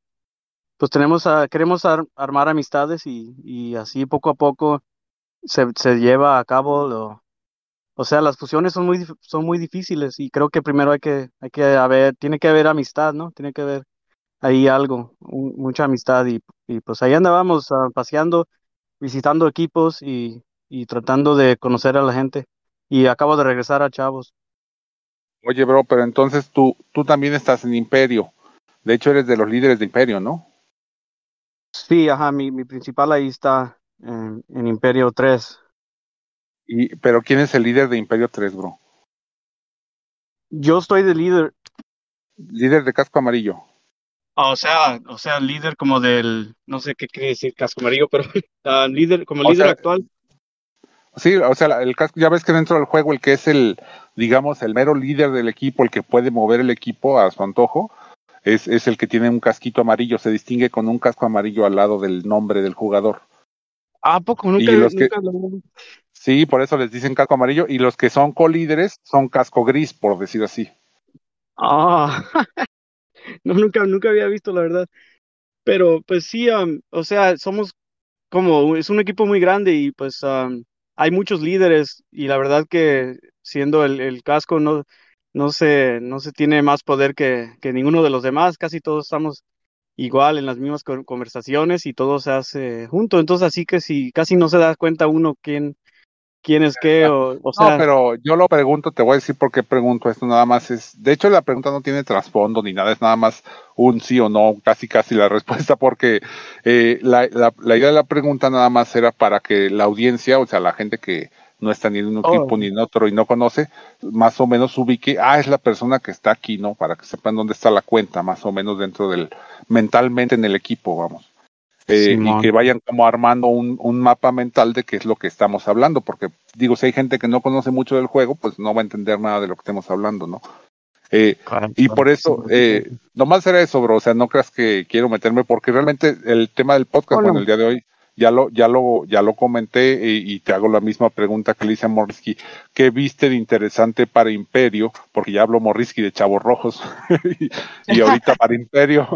pues tenemos a, queremos armar amistades y, y, así poco a poco se, se lleva a cabo lo, o sea, las fusiones son muy son muy difíciles y creo que primero hay que hay que haber tiene que haber amistad, ¿no? Tiene que haber ahí algo, mucha amistad y, y, pues ahí andábamos uh, paseando, visitando equipos y, y tratando de conocer a la gente y acabo de regresar a Chavos. Oye, bro, pero entonces tú tú también estás en Imperio. De hecho, eres de los líderes de Imperio, ¿no? Sí, ajá, mi, mi principal ahí está en, en Imperio 3. Y, pero ¿quién es el líder de Imperio 3, bro? Yo estoy de líder. Líder de casco amarillo. Ah, o sea, o sea, líder como del, no sé qué quiere decir casco amarillo, pero uh, líder, como líder actual. Sí, o sea, el casco, ya ves que dentro del juego el que es el, digamos, el mero líder del equipo, el que puede mover el equipo a su antojo, es, es el que tiene un casquito amarillo, se distingue con un casco amarillo al lado del nombre del jugador. ¿A poco? Nunca, los nunca que, lo... Sí, por eso les dicen casco amarillo, y los que son colíderes son casco gris, por decir así. Ah, no, nunca, nunca había visto, la verdad. Pero, pues sí, o sea, somos como, es un equipo muy grande y pues hay muchos líderes y la verdad que siendo el, el casco no, no se, no se tiene más poder que, que ninguno de los demás, casi todos estamos igual en las mismas conversaciones y todo se hace junto, entonces así que si casi no se da cuenta uno quién, quién es qué, o, o sea... No, pero yo lo pregunto, te voy a decir por qué pregunto esto, nada más es, de hecho la pregunta no tiene trasfondo ni nada, es nada más un sí o no, casi casi la respuesta, porque eh, la, la, la idea de la pregunta nada más era para que la audiencia, o sea, la gente que no está ni en un equipo oh. ni en otro y no conoce, más o menos ubique, ah, es la persona que está aquí, ¿no? Para que sepan dónde está la cuenta, más o menos dentro del, mentalmente en el equipo, vamos. Eh, y que vayan como armando un, un mapa mental de qué es lo que estamos hablando, porque digo, si hay gente que no conoce mucho del juego, pues no va a entender nada de lo que estemos hablando, ¿no? Eh, claro, y por eso, eh, nomás era eso, bro, o sea, no creas que quiero meterme, porque realmente el tema del podcast, bueno, el día de hoy, ya lo, ya lo, ya lo comenté y, y, te hago la misma pregunta que le hice a Morrisky. ¿Qué viste de interesante para Imperio? Porque ya hablo Morrisky de Chavos Rojos y, y, ahorita para Imperio,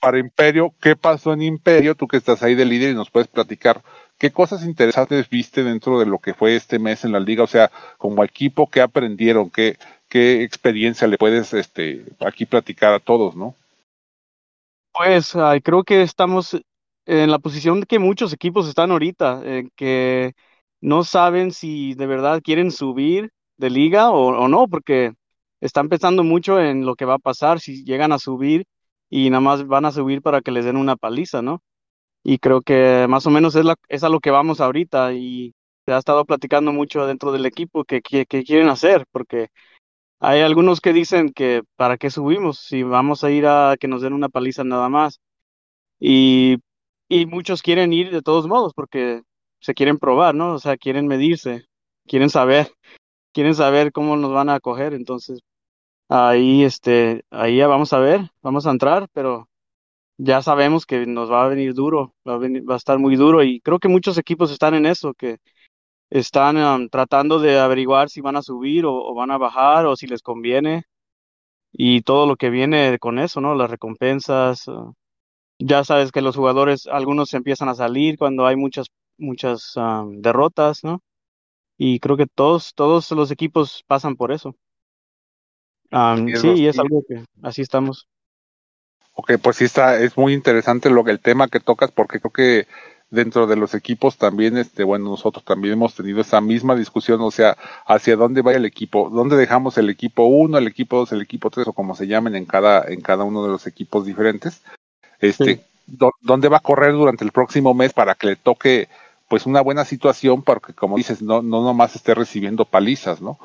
para Imperio, ¿qué pasó en Imperio? Tú que estás ahí de líder y nos puedes platicar. ¿Qué cosas interesantes viste dentro de lo que fue este mes en la liga? O sea, como equipo, ¿qué aprendieron? ¿Qué, qué experiencia le puedes este, aquí platicar a todos, no? Pues creo que estamos en la posición que muchos equipos están ahorita, eh, que no saben si de verdad quieren subir de liga o, no, porque están pensando mucho en lo que va a pasar si llegan a subir y nada más van a subir para que les den una paliza, ¿no? Y creo que más o menos es, la, es a lo que vamos ahorita y se ha estado platicando mucho dentro del equipo que, que, que quieren hacer, porque hay algunos que dicen que para qué subimos si vamos a ir a que nos den una paliza nada más. Y y muchos quieren ir de todos modos porque se quieren probar, ¿no? O sea, quieren medirse, quieren saber, quieren saber cómo nos van a acoger. Entonces, Ahí, este, ahí ya vamos a ver, vamos a entrar, pero ya sabemos que nos va a venir duro, va a venir, va a estar muy duro y creo que muchos equipos están en eso, que están um, tratando de averiguar si van a subir o, van a bajar o si les conviene y todo lo que viene con eso, ¿no? Las recompensas. uh, ya sabes que los jugadores, algunos se empiezan a salir cuando hay muchas, muchas um, derrotas, ¿no? Y creo que todos, todos los equipos pasan por eso. Um, Sí, y es algo que así estamos. Ok, pues sí está, es muy interesante lo que el tema que tocas, porque creo que dentro de los equipos también, este, bueno, nosotros también hemos tenido esa misma discusión, o sea, hacia dónde va el equipo, dónde dejamos el equipo 1, el equipo 2, el equipo 3, o como se llamen en cada, en cada uno de los equipos diferentes, este, Sí. dónde va a correr durante el próximo mes para que le toque, pues, una buena situación, para que, como dices, no, no nomás esté recibiendo palizas, ¿no?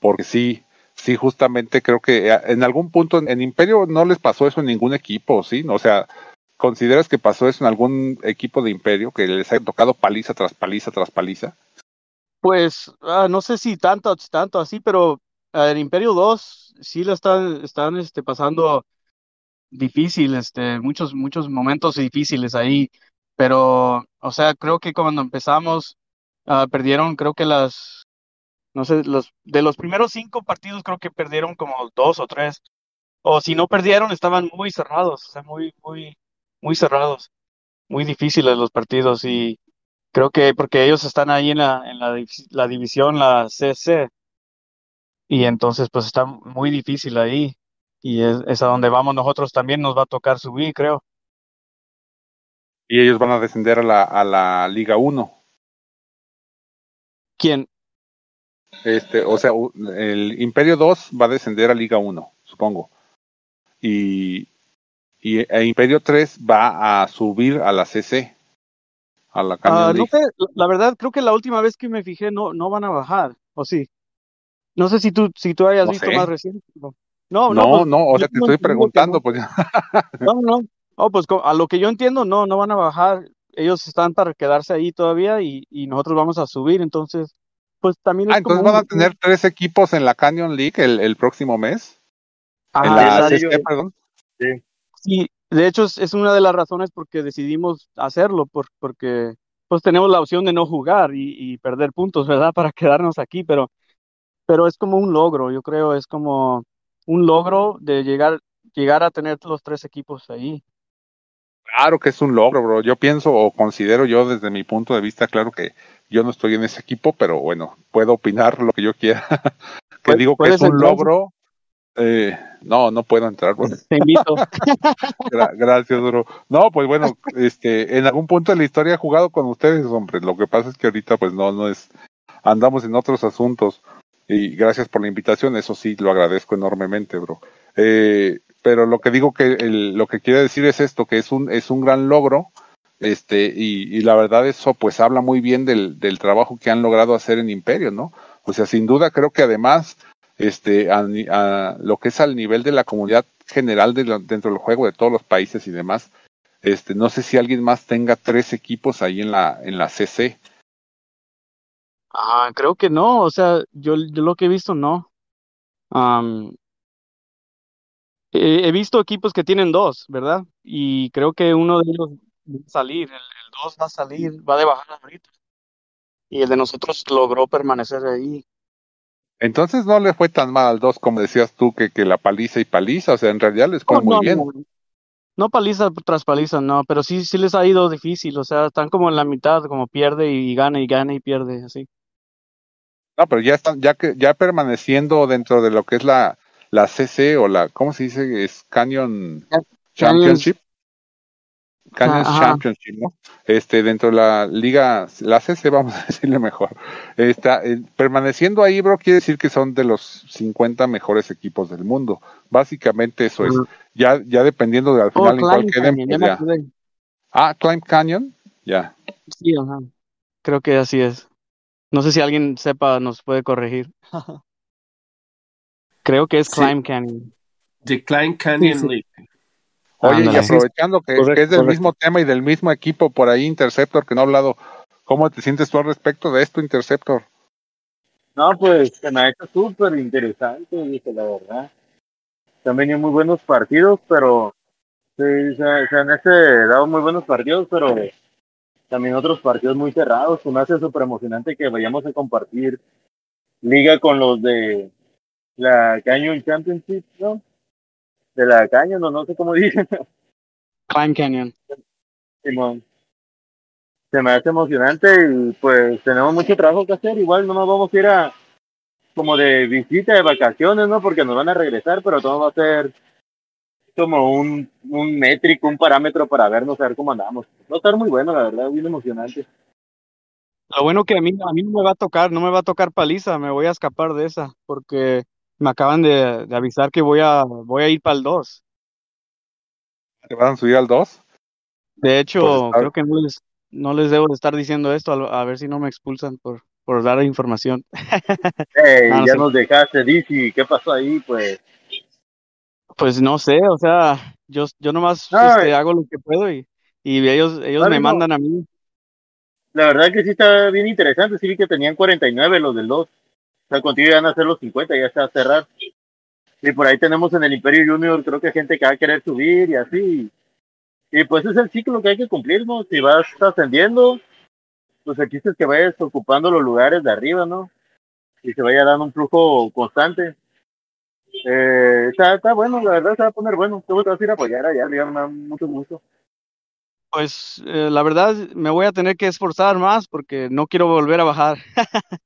Porque sí, sí, justamente creo que eh, en algún punto en, en Imperio no les pasó eso en ningún equipo, ¿sí? O sea, ¿consideras que pasó eso en algún equipo de Imperio, que les haya tocado paliza tras paliza tras paliza? Pues ah, no sé si tanto, tanto así, pero ah, el Imperio 2 sí lo están, están este, pasando difícil, este, muchos, muchos momentos difíciles ahí, pero, o sea, creo que cuando empezamos, ah, perdieron, creo que las, no sé, los, de los primeros cinco partidos creo que perdieron como dos o tres, o si no perdieron, estaban muy cerrados, o sea, muy, muy, muy cerrados, muy difíciles los partidos y creo que porque ellos están ahí en la, en la, la división, la CC, y entonces pues está muy difícil ahí. Y es, es a donde vamos nosotros también nos va a tocar subir, creo. Y ellos van a descender a la, a la Liga 1. ¿Quién? Este, o sea, el Imperio 2 va a descender a Liga 1, supongo. Y, y e Imperio 3 va a subir a la CC, a la Ah, no League. sé, la la verdad creo que la última vez que me fijé no, no van a bajar, ¿o sí? No sé si tú, si tú hayas No visto sé. más reciente. No, no, no, No, pues, no, o sea, te estoy preguntando, no. pues. No, no. Oh, pues a lo que yo entiendo, no, no van a bajar. Ellos están para quedarse ahí todavía y, y nosotros vamos a subir, entonces, pues también Ah, es como entonces van a un, tener tres equipos en la Canyon League el, el próximo mes. En la exacto. CC, perdón. Sí, de hecho es, es una de las razones por que decidimos hacerlo, por, porque pues tenemos la opción de no jugar y, y perder puntos, ¿verdad? Para quedarnos aquí, pero, pero es como un logro, yo creo, es como un logro de llegar, llegar a tener los tres equipos ahí. Claro que es un logro, bro. Yo pienso o considero yo desde mi punto de vista, claro que yo no estoy en ese equipo, pero bueno, puedo opinar lo que yo quiera. que Pu- digo que ¿Puedes es un entrar? logro. Eh, no, no puedo entrar. bro. Te invito. Gra- gracias, bro. No, pues bueno, este, en algún punto de la historia he jugado con ustedes, hombre. Lo que pasa es que ahorita, pues no, no es, andamos en otros asuntos. Y gracias por la invitación, eso sí, lo agradezco enormemente, bro. Eh, pero lo que digo que, el, lo que quiere decir es esto, que es un, es un gran logro, este, y, y la verdad eso, pues habla muy bien del, del trabajo que han logrado hacer en Imperio, ¿no? O sea, sin duda creo que además, este, a, a lo que es al nivel de la comunidad general de lo- dentro del juego de todos los países y demás, este, no sé si alguien más tenga tres equipos ahí en la, en la CC. Ah, creo que no, o sea, yo, yo lo que he visto no. Am, he, he visto equipos que tienen dos, ¿verdad? Y creo que uno de ellos va a salir, el, el dos va a salir, va de bajar ahorita. Y el de nosotros logró permanecer ahí. Entonces no le fue tan mal al 2 como decías tú, que, que la paliza y paliza, o sea, en realidad les fue No, muy no, bien. no, no paliza tras paliza, no, pero sí, sí les ha ido difícil, o sea, están como en la mitad, como pierde y gana y gana y pierde, así. No, pero ya están, ya que, ya permaneciendo dentro de lo que es la, la CC o la, ¿cómo se dice? Es Canyon Championship. Canyon Ajá. Championship, ¿no? Este, dentro de la liga, la CC, vamos a decirle mejor. Está, eh, permaneciendo ahí, bro, quiere decir que son de los 50 mejores equipos del mundo. Básicamente eso es. Ya, ya dependiendo de al Oh, final en cuál queden, pues. Ah, Climb Canyon, ya. Sí, ajá. Creo que así es. No sé si alguien sepa, nos puede corregir. Creo que es Sí. Climb Canyon. The Klein Canyon Sí, sí. League. Oye, y aprovechando que, Correcto, que es del correcto. mismo tema y del mismo equipo por ahí, Interceptor, que no ha hablado, ¿cómo te sientes tú al respecto de esto, Interceptor? No, pues se me ha hecho súper interesante, dije la verdad. se han venido muy buenos partidos, pero sí, se, se han este, dado muy buenos partidos, pero también otros partidos muy cerrados. Me hace súper emocionante que vayamos a compartir liga con los de la Canyon Championship, ¿no? De la Canyon, no, no sé cómo dicen. Climb Canyon. Simón. Se me hace emocionante y pues tenemos mucho trabajo que hacer. Igual no nos vamos a ir a como de visita, de vacaciones, ¿no? Porque nos van a regresar, pero todo va a ser como un, un métrico, un parámetro para vernos, a ver cómo andamos. Va a estar muy bueno, la verdad, bien emocionante. Lo bueno que a mí, a mí no me va a tocar, no me va a tocar paliza, me voy a escapar de esa, porque me acaban de, de avisar que voy a, voy a ir para el 2. ¿Te van a subir al 2? De hecho, creo que no les, no les debo de estar diciendo esto, a, a ver si no me expulsan por, por dar información. Ey, No, no ya sé. nos dejaste, Dizzy, ¿qué pasó ahí? Pues Pues no sé, o sea, yo, yo nomás No, este, eh. hago lo que puedo y, y ellos, ellos me no. mandan a mí. la verdad que sí está bien interesante. Sí vi que tenían 49 los del 2. O sea, contigo ya van a ser los 50, ya está a cerrar. Y por ahí tenemos en el Imperio Junior, creo que gente que va a querer subir y así. Y pues es el ciclo que hay que cumplir, ¿no? Si vas ascendiendo, pues el chiste es que vayas ocupando los lugares de arriba, ¿no? Y se vaya dando un flujo constante. Eh, está, está bueno, la verdad se va a poner bueno. Te voy a ir a apoyar allá, me da mucho gusto. Pues eh, la verdad me voy a tener que esforzar más porque no quiero volver a bajar.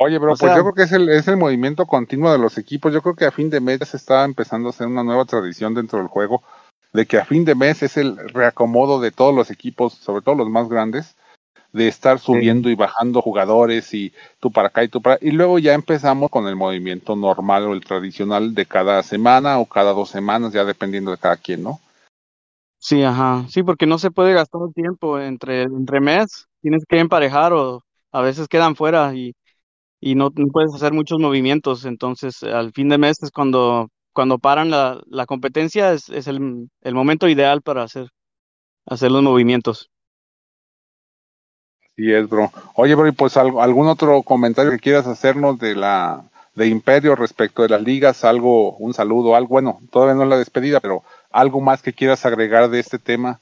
Oye, bro, O pues sea- yo creo que es el, es el movimiento continuo de los equipos. Yo creo que a fin de mes ya se está empezando a hacer una nueva tradición dentro del juego, de que a fin de mes es el reacomodo de todos los equipos, sobre todo los más grandes, de estar subiendo y bajando jugadores y tú para acá y tú para y luego ya empezamos con el movimiento normal o el tradicional de cada semana o cada dos semanas, ya dependiendo de cada quien, ¿no? Sí, ajá. Sí, porque no se puede gastar el tiempo entre, entre mes. Tienes que emparejar o a veces quedan fuera y, y no, no puedes hacer muchos movimientos. Entonces, al fin de mes es cuando, cuando paran la, la competencia, es, es el, el momento ideal para hacer, hacer los movimientos. Sí es, bro. Oye, bro, y pues algún otro comentario que quieras hacernos de la de Imperio respecto de las ligas, algo, un saludo, algo, bueno, todavía no es la despedida, pero algo más que quieras agregar de este tema.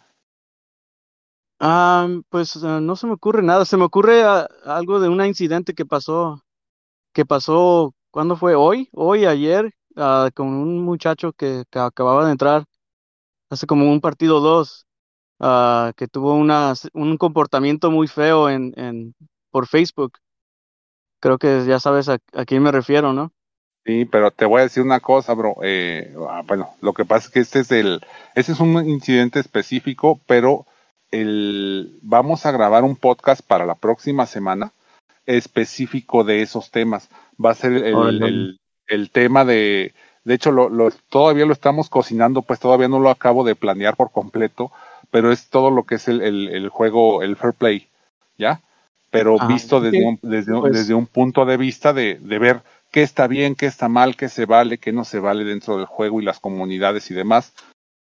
Ah, pues ah, no se me ocurre nada. Se me ocurre ah, algo de un incidente que pasó, que pasó, ¿cuándo fue? Hoy, hoy, ayer, con un muchacho que, que acababa de entrar hace como un partido dos, ah, que tuvo una, un comportamiento muy feo en, en, por Facebook. Creo que ya sabes a, a quién me refiero, ¿no? Sí, pero te voy a decir una cosa, bro. Eh, ah, bueno, lo que pasa es que este es el, este es un incidente específico, pero el, vamos a grabar un podcast para la próxima semana específico de esos temas. Va a ser el, Órale. el, el tema de, de hecho, lo, lo, todavía lo estamos cocinando, pues todavía no lo acabo de planear por completo, pero es todo lo que es el, el, el juego, el fair play, ¿ya? Pero Ah, visto desde, sí, un, desde, un- pues- desde un punto de vista de, de ver qué está bien, qué está mal, qué se vale, qué no se vale dentro del juego y las comunidades y demás.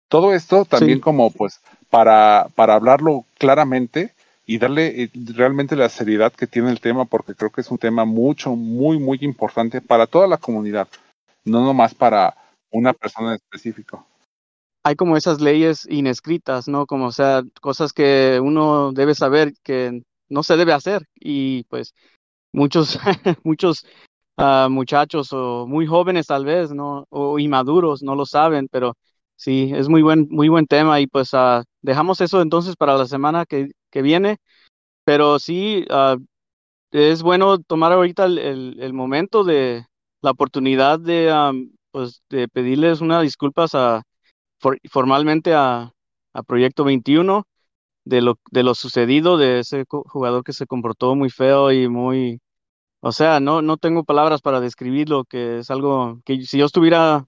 Todo esto también Sí. como pues para, para hablarlo claramente y darle eh, realmente la seriedad que tiene el tema porque creo que es un tema mucho, muy, muy importante para toda la comunidad, no nomás para una persona en específico. Hay como esas leyes inescritas, ¿no? Como, o sea, cosas que uno debe saber que no se debe hacer y pues muchos, muchos ah, muchachos o muy jóvenes tal vez, ¿no? O inmaduros no lo saben, pero sí, es muy buen, muy buen tema y pues ah, dejamos eso entonces para la semana que, que viene, pero sí, ah, es bueno tomar ahorita el, el, el momento de la oportunidad de, am, pues, de pedirles unas disculpas a for- formalmente a, a Proyecto 21 de lo, de lo sucedido de ese jugador que se comportó muy feo y muy, o sea, no, no tengo palabras para describirlo, que es algo que si yo estuviera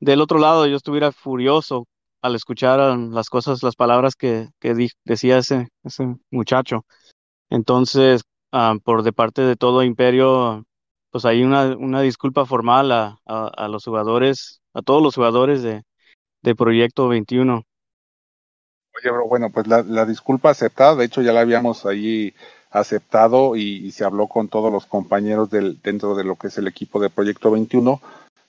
del otro lado, yo estuviera furioso al escuchar um, las cosas, las palabras que, que decía ese, ese muchacho. Entonces, ah, por de parte de todo Imperio, pues hay una, una disculpa formal a, a los jugadores, a todos los jugadores de, de Proyecto 21. Oye, bro, bueno, pues la, disculpa aceptada, de hecho ya la habíamos ahí aceptado y, y se habló con todos los compañeros del, dentro de lo que es el equipo de Proyecto 21.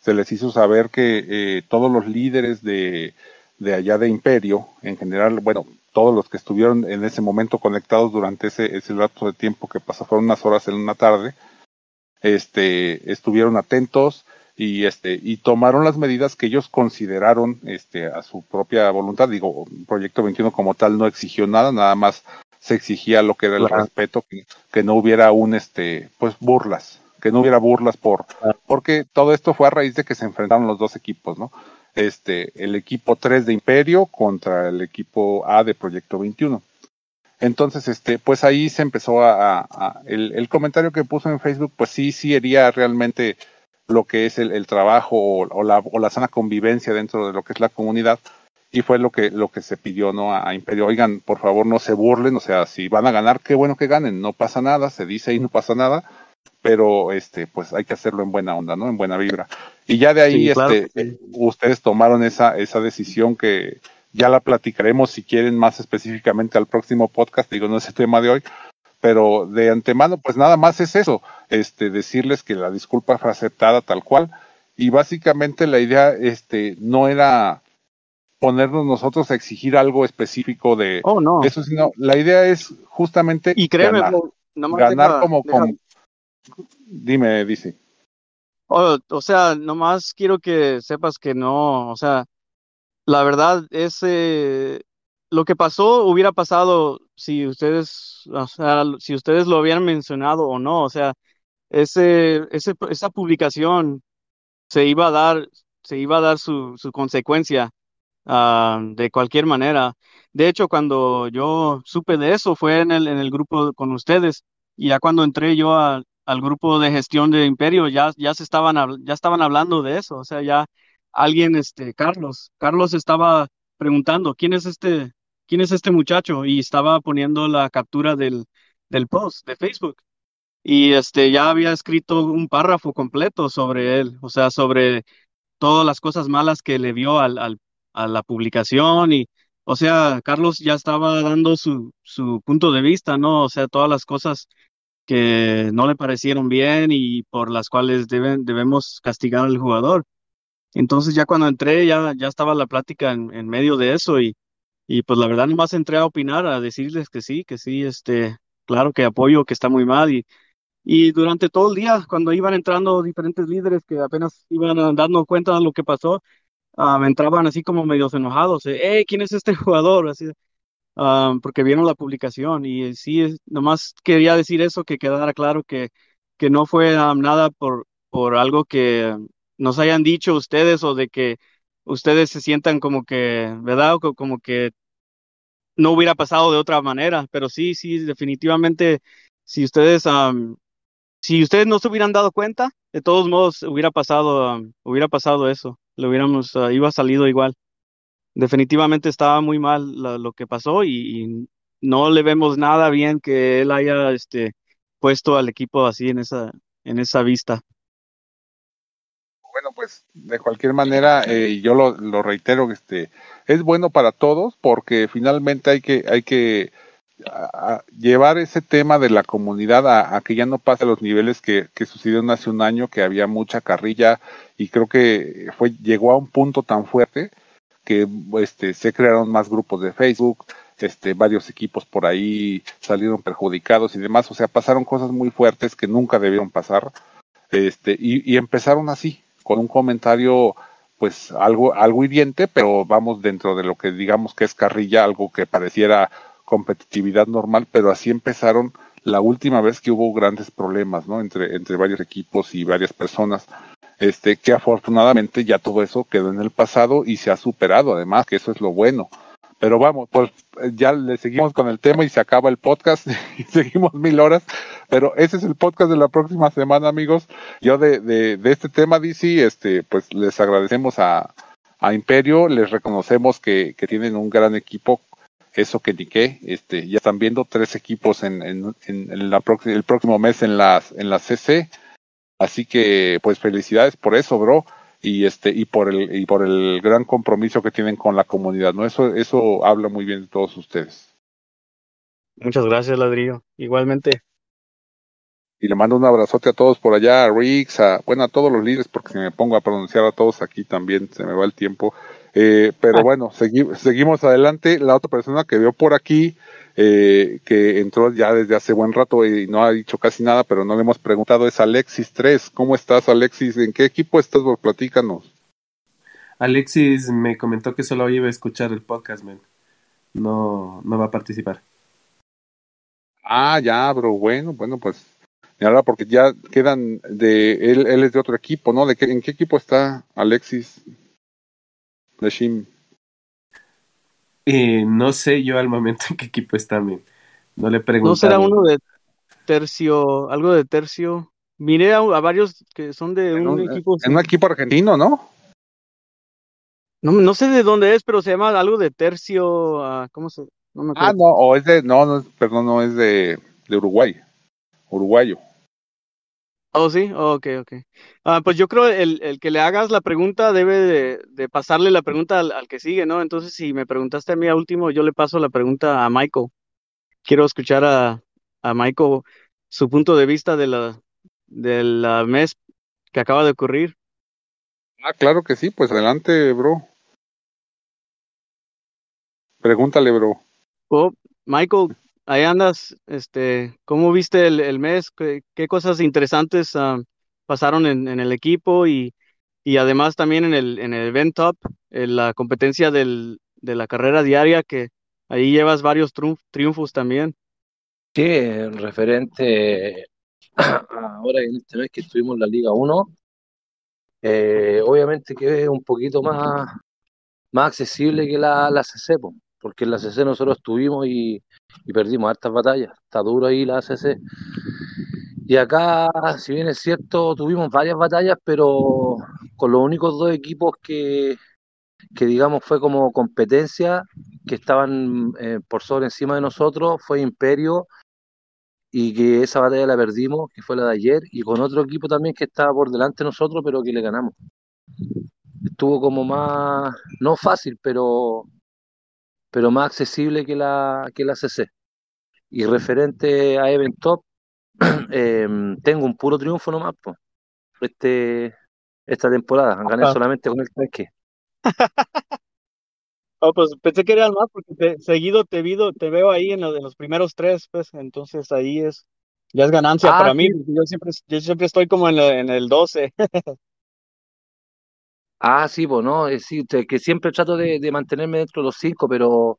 se les hizo saber que eh, todos los líderes de, de allá de Imperio, en general, bueno, todos los que estuvieron en ese momento conectados durante ese, ese lapso de tiempo que pasó, fueron unas horas en una tarde, este, estuvieron atentos y este, y tomaron las medidas que ellos consideraron, este, a su propia voluntad. Digo, Proyecto 21 como tal no exigió nada, nada más se exigía lo que era el Claro. respeto, que, que no hubiera un, este, pues burlas, que no hubiera burlas por, porque todo esto fue a raíz de que se enfrentaron los dos equipos, ¿no? Este, el equipo 3 de Imperio contra el equipo A de Proyecto 21. Entonces, este, pues ahí se empezó a, a- a- el, el comentario que puso en Facebook, pues sí, sí haría realmente lo que es el, el trabajo o, o la, o la sana convivencia dentro de lo que es la comunidad. Y fue lo que, lo que se pidió, ¿no? A, a Imperio, oigan, por favor no se burlen, o sea, si van a ganar, qué bueno que ganen, no pasa nada, se dice y no pasa nada, pero este, pues hay que hacerlo en buena onda, ¿no? En buena vibra. Y ya de ahí, Sí, claro este, sí. ustedes tomaron esa, esa decisión que ya la platicaremos si quieren más específicamente al próximo podcast, digo, no es el tema de hoy, pero de antemano, pues nada más es eso, este, decirles que la disculpa fue aceptada tal cual, y básicamente la idea, este, no era ponernos nosotros a exigir algo específico de Oh, no. eso, sino la idea es justamente Y créeme, ganar, nomás ganar deja- como, deja- como, dime, dice. Oh, o sea, nomás quiero que sepas que no, o sea, la verdad es eh, lo que pasó hubiera pasado si ustedes, o sea, si ustedes lo habían mencionado o no, o sea, ese, ese, esa publicación se iba a dar, se iba a dar su, su consecuencia ah, de cualquier manera. De hecho, cuando yo supe de eso fue en el, en el grupo con ustedes y ya cuando entré yo a- al grupo de gestión de Imperio ya, ya se estaban, ya estaban hablando de eso. O sea, ya alguien, este, Carlos, Carlos estaba preguntando, ¿quién es este, quién es este muchacho? Y estaba poniendo la captura del, del post de Facebook. Y este, ya había escrito un párrafo completo sobre él, o sea, sobre todas las cosas malas que le vio al, al- a la publicación y, o sea, Carlos ya estaba dando su, su punto de vista, ¿no? O sea, todas las cosas que no le parecieron bien y por las cuales deben, debemos castigar al jugador. Entonces ya cuando entré ya, ya estaba la plática en, en medio de eso y, y pues la verdad nomás entré a opinar, a decirles que sí, que sí, este, claro que apoyo, que está muy mal y y durante todo el día, cuando iban entrando diferentes líderes que apenas iban dando cuenta de lo que pasó, me entraban así como medios enojados. Eh, hey, ¿quién es este jugador? Así, ah, porque vieron la publicación. Y sí, es- nomás quería decir eso, que quedara claro que, que no fue ah, nada por, por algo que nos hayan dicho ustedes o de que ustedes se sientan como que, ¿verdad? Como que no hubiera pasado de otra manera. Pero sí, sí, definitivamente, si ustedes... am, si ustedes no se hubieran dado cuenta, de todos modos hubiera pasado, um, hubiera pasado eso, lo hubiéramos, uh, iba salido igual. Definitivamente estaba muy mal lo que pasó y, y no le vemos nada bien que él haya, este, puesto al equipo así en esa, en esa vista. Bueno, pues de cualquier manera, eh, yo lo, lo reitero, este, es bueno para todos porque finalmente hay que, hay que llevar ese tema de la comunidad a, que ya no pase a los niveles que, que sucedieron hace un año, que había mucha carrilla y creo que fue, llegó a un punto tan fuerte que este, se crearon más grupos de Facebook, este, varios equipos por ahí salieron perjudicados y demás, o sea, pasaron cosas muy fuertes que nunca debieron pasar, este, y empezaron así, con un comentario, pues algo, algo hiriente, pero vamos dentro de lo que digamos que es carrilla, algo que pareciera competitividad normal, pero así empezaron la última vez que hubo grandes problemas, ¿no? Entre, entre varios equipos y varias personas este, que afortunadamente ya todo eso quedó en el pasado y se ha superado, además, que eso es lo bueno. Pero vamos, pues ya le seguimos con el tema y se acaba el podcast y seguimos mil horas. Pero ese es el podcast de la próxima semana, amigos. Yo de, de, de este tema, DC, este, pues les agradecemos a, a Imperio, les reconocemos que, que tienen un gran equipo, eso que ni qué, este, ya están viendo tres equipos en, en, en la el próximo mes en las, en la CC. Así que, pues felicidades por eso, bro, y este, y por el, y por el gran compromiso que tienen con la comunidad, ¿no? Eso, eso habla muy bien de todos ustedes. Muchas gracias, Ladrillo. Igualmente. Y le mando un abrazote a todos por allá, a Riggs, a, bueno, a todos los líderes, porque si me pongo a pronunciar a todos aquí también se me va el tiempo. Eh, pero Ah. bueno, segui- seguimos adelante. La otra persona que veo por aquí, eh, que entró ya desde hace buen rato y no ha dicho casi nada, pero no le hemos preguntado, es Alexis 3. ¿Cómo estás, Alexis? ¿En qué equipo estás? Pues, Platícanos. Alexis me comentó que solo iba a escuchar el podcast, man. No, no va a participar. Ah, ya, bro. Bueno, bueno, pues. Ahora porque ya quedan de él, él es de otro equipo, ¿no? ¿De qué, ¿En qué equipo está Alexis? Leshim. Y no sé yo al momento en qué equipo está, man. No le he preguntado. ¿No será uno de tercio, algo de tercio? Miré a, a varios que son de En un, un, equipo. en un equipo argentino, ¿no? No, no sé de dónde es, pero se llama algo de tercio. ah, ¿Cómo se? No me acuerdo. Ah, no, o es de, no, no, es- perdón, no es de, de Uruguay. Uruguayo. Oh, sí, oh, ok, ok. Ah, pues yo creo el, el que le hagas la pregunta debe de, de pasarle la pregunta al, al que sigue, ¿no? Entonces, si me preguntaste a mí a último, yo le paso la pregunta a Michael. Quiero escuchar a, a Michael su punto de vista de la del ah, mes que acaba de ocurrir. Ah, claro que sí, pues adelante, bro. Pregúntale, bro. Oh, Michael, ahí andas, este, ¿cómo viste el, mes? ¿Qué, cosas interesantes ah, pasaron en, el equipo y, y además también en el, en el Event Top, en la competencia del, de la carrera diaria, que ahí llevas varios triunf- triunfos también? Sí, en referente ahora en este mes que estuvimos en la Liga 1, eh, obviamente que es un poquito más, más accesible que la, la porque en la CC nosotros estuvimos y, perdimos hartas batallas, está duro ahí la CC. Y acá, si bien es cierto, tuvimos varias batallas, pero con los únicos dos equipos que, que digamos fue como competencia, que estaban eh, por sobre encima de nosotros, fue Imperio y que esa batalla la perdimos, que fue la de ayer, y con otro equipo también que estaba por delante de nosotros, pero que le ganamos. Estuvo como más, no fácil, pero, pero más accesible que la, que la CC. Y referente a Event Top, eh, tengo un puro triunfo nomás, po, este, esta temporada. Gané Ajá. solamente con el tanque. Oh, pues pensé que eran más porque te- seguido te, vido, te veo ahí en, lo- en los primeros tres, pues entonces ahí es, ya es ganancia Ah, para mí, sí. porque yo siempre, yo siempre estoy como en, en el 12. Ah, sí, pues no, eh, sí, que siempre trato de, de mantenerme dentro de los cinco, pero,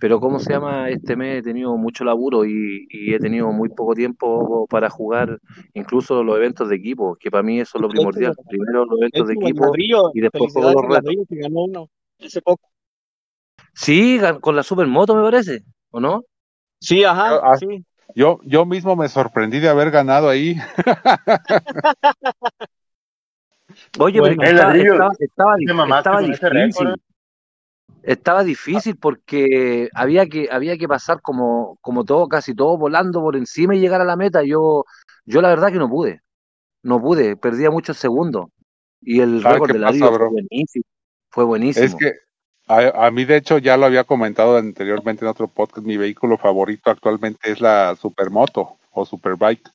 pero ¿cómo se llama? Este mes he tenido mucho laburo y, y he tenido muy poco tiempo para jugar incluso los eventos de equipo, que para mí eso es lo primordial. Primero los eventos de equipo y después juego felicidades los retos. ganó uno hace poco. Sí, con la supermoto me parece, ¿o no? Sí, ajá, ah, sí. yo, yo mismo me sorprendí de haber ganado ahí. Oye, pero es Bueno, que El estaba, ladrillo, estaba, difícil. Estaba difícil porque había que, había que pasar como, como todo, casi todo volando por encima y llegar a la meta. Yo, yo la verdad que no pude. No pude, perdía muchos segundos. Y el ¿Sabes récord de pasa, ladrillo fue buenísimo. Fue Es buenísimo. que a, a mí, de hecho, ya lo había comentado anteriormente en otro podcast, mi vehículo favorito actualmente es la Supermoto o Superbike.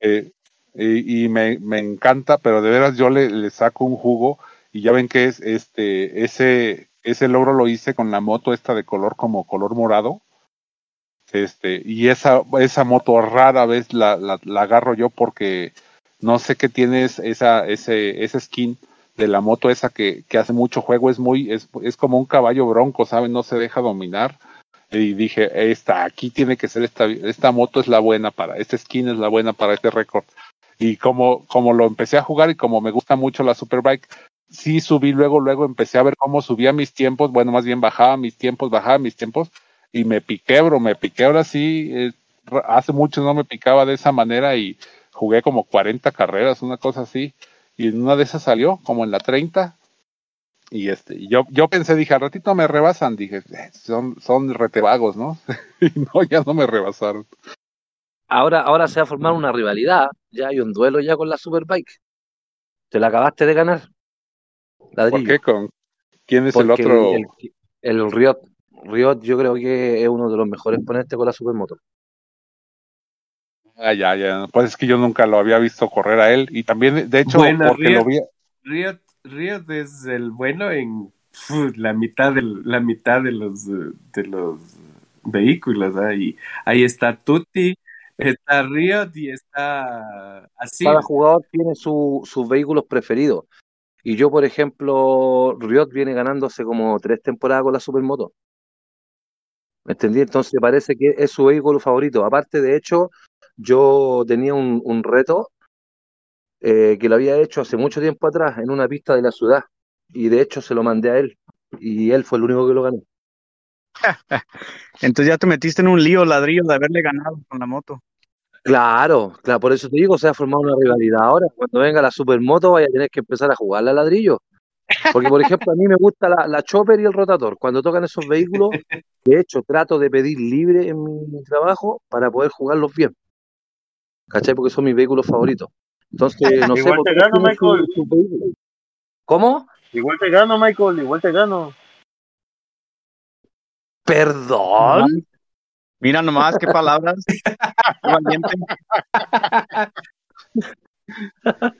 Eh, y y me, me encanta, pero de veras yo le, le saco un jugo y ya ven que es este ese ese logro lo hice con la moto esta de color como color morado. Este, y esa, esa moto rara vez la, la, la agarro yo porque no sé qué tienes esa, ese, ese skin de la moto esa que, que hace mucho juego, es muy, es, es como un caballo bronco, ¿saben? No se deja dominar. Y dije, esta, aquí tiene que ser esta, esta moto es la buena para, este skin es la buena para este récord. Y como, como lo empecé a jugar y como me gusta mucho la Superbike, sí subí luego, luego empecé a ver cómo subía mis tiempos, bueno, más bien bajaba mis tiempos, bajaba mis tiempos, y me piqué, bro, me piqué ahora sí, eh, hace mucho no me picaba de esa manera y jugué como 40 carreras, una cosa así, y en una de esas salió, como en la 30, y este, yo, yo pensé, dije, al ratito me rebasan, dije, "Eh, son, son retebagos, ¿no? y no, ya no me rebasaron. Ahora, ahora se va a formar una rivalidad. Ya hay un duelo ya con la Superbike. Te la acabaste de ganar, ¿Por qué? ¿Con quién es el Porque el, otro? el, el Riot, Riot yo creo que es uno de los mejores ponentes con la Supermoto. Ah, ya, ya. Pues es que yo nunca lo había visto correr a él. Y también, de hecho, Bueno, porque lo vi. Riot, Riot es el bueno en la mitad del, la mitad de los de los vehículos, ¿ah? Y ahí está Tutti, está Riot y está así. Cada jugador tiene su- sus vehículos preferidos. Y yo, por ejemplo, Riot viene ganando hace como tres temporadas con la Supermoto. ¿Me entendí? Entonces parece que es su vehículo favorito. Aparte, de hecho, yo tenía un, un reto eh, que lo había hecho hace mucho tiempo atrás en una pista de la ciudad. Y de hecho se lo mandé a él. Y él fue el único que lo ganó. Entonces ya te metiste en un lío ladrillo de haberle ganado con la moto. Claro, claro, por eso te digo, se ha formado una rivalidad ahora. Cuando venga la supermoto, vaya a tener que empezar a jugarla a ladrillo. Porque, por ejemplo, a mí me gusta la, la chopper y el rotator. Cuando tocan esos vehículos, de hecho, trato de pedir libre en mi trabajo para poder jugarlos bien. ¿Cachai? Porque son mis vehículos favoritos. Entonces, no sé Igual te gano, su- Michael. su. ¿Cómo? Igual te gano, Michael, igual te gano. ¿Perdón? Mira nomás qué palabras. Valiente.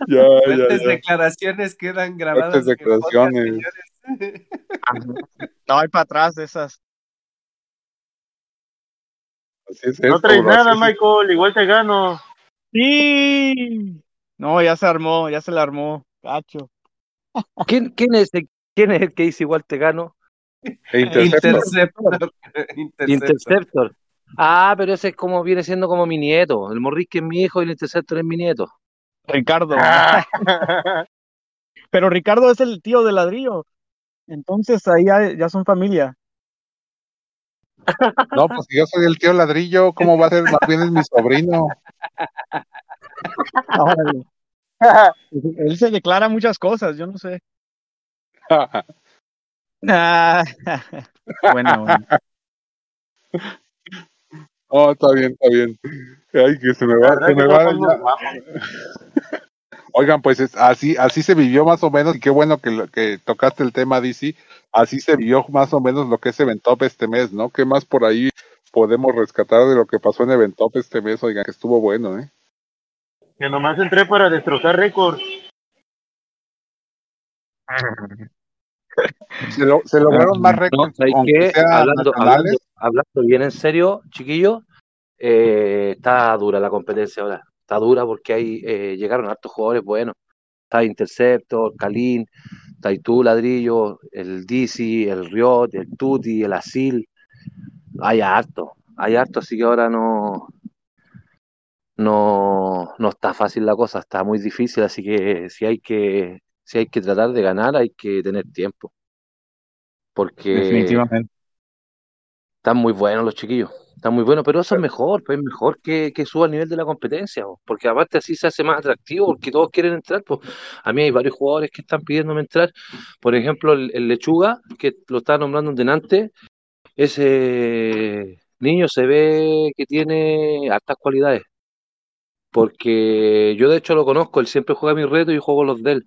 Ya, ya, Fuertes ya. declaraciones quedan grabadas podcast, declaraciones. No hay para atrás de esas. Así es No traes nada, así. Michael, igual te gano. Sí. No, ya se armó, ya se le armó. Cacho. ¿Quién, quién es el, quién es el que dice igual te gano? E Interceptor. Interceptor. Interceptor. Interceptor. Ah, pero ese es como viene siendo como mi nieto. El Morrisque es mi hijo y el Interceptor es mi nieto. Ricardo. Ah. Pero Ricardo es el tío de ladrillo. Entonces ahí ya, ya son familia. No, pues si yo soy el tío ladrillo, ¿cómo va a ser? Más bien es mi sobrino. Órale. Él se declara muchas cosas, yo no sé. Ah, bueno, bueno. Oh, está bien, está bien. Ay, que se me va, se me va. ya. Oigan, pues es- así, así se vivió más o menos, y qué bueno que, lo- que tocaste el tema, DC. Así se vivió más o menos lo que es Eventop este mes, ¿no? ¿Qué más por ahí podemos rescatar de lo que pasó en Eventop este mes? Oigan, que estuvo bueno, ¿eh? Que nomás entré para destrozar récords. Se, lo- se lograron más récords, Hablando, hablando, hablando bien en serio, chiquillos, eh, está dura la competencia ahora. Está dura porque hay, eh, llegaron hartos jugadores buenos. Está Interceptor, Kalin, está tú, Ladrillo, el DC, el Riot, el Tuti, el Asil. Hay harto, hay harto, así que ahora no, no, no está fácil la cosa, está muy difícil, así que si hay que, si hay que tratar de ganar, hay que tener tiempo. Porque Definitivamente. están muy buenos los chiquillos, están muy buenos, pero eso es mejor, pues es mejor que, que suba el nivel de la competencia, po, porque aparte así se hace más atractivo, porque todos quieren entrar, pues a mí hay varios jugadores que están pidiéndome entrar, por ejemplo el, el Lechuga, que lo estaba nombrando un denante, ese niño se ve que tiene hartas cualidades, porque yo de hecho lo conozco, él siempre juega mis retos y yo juego los de él.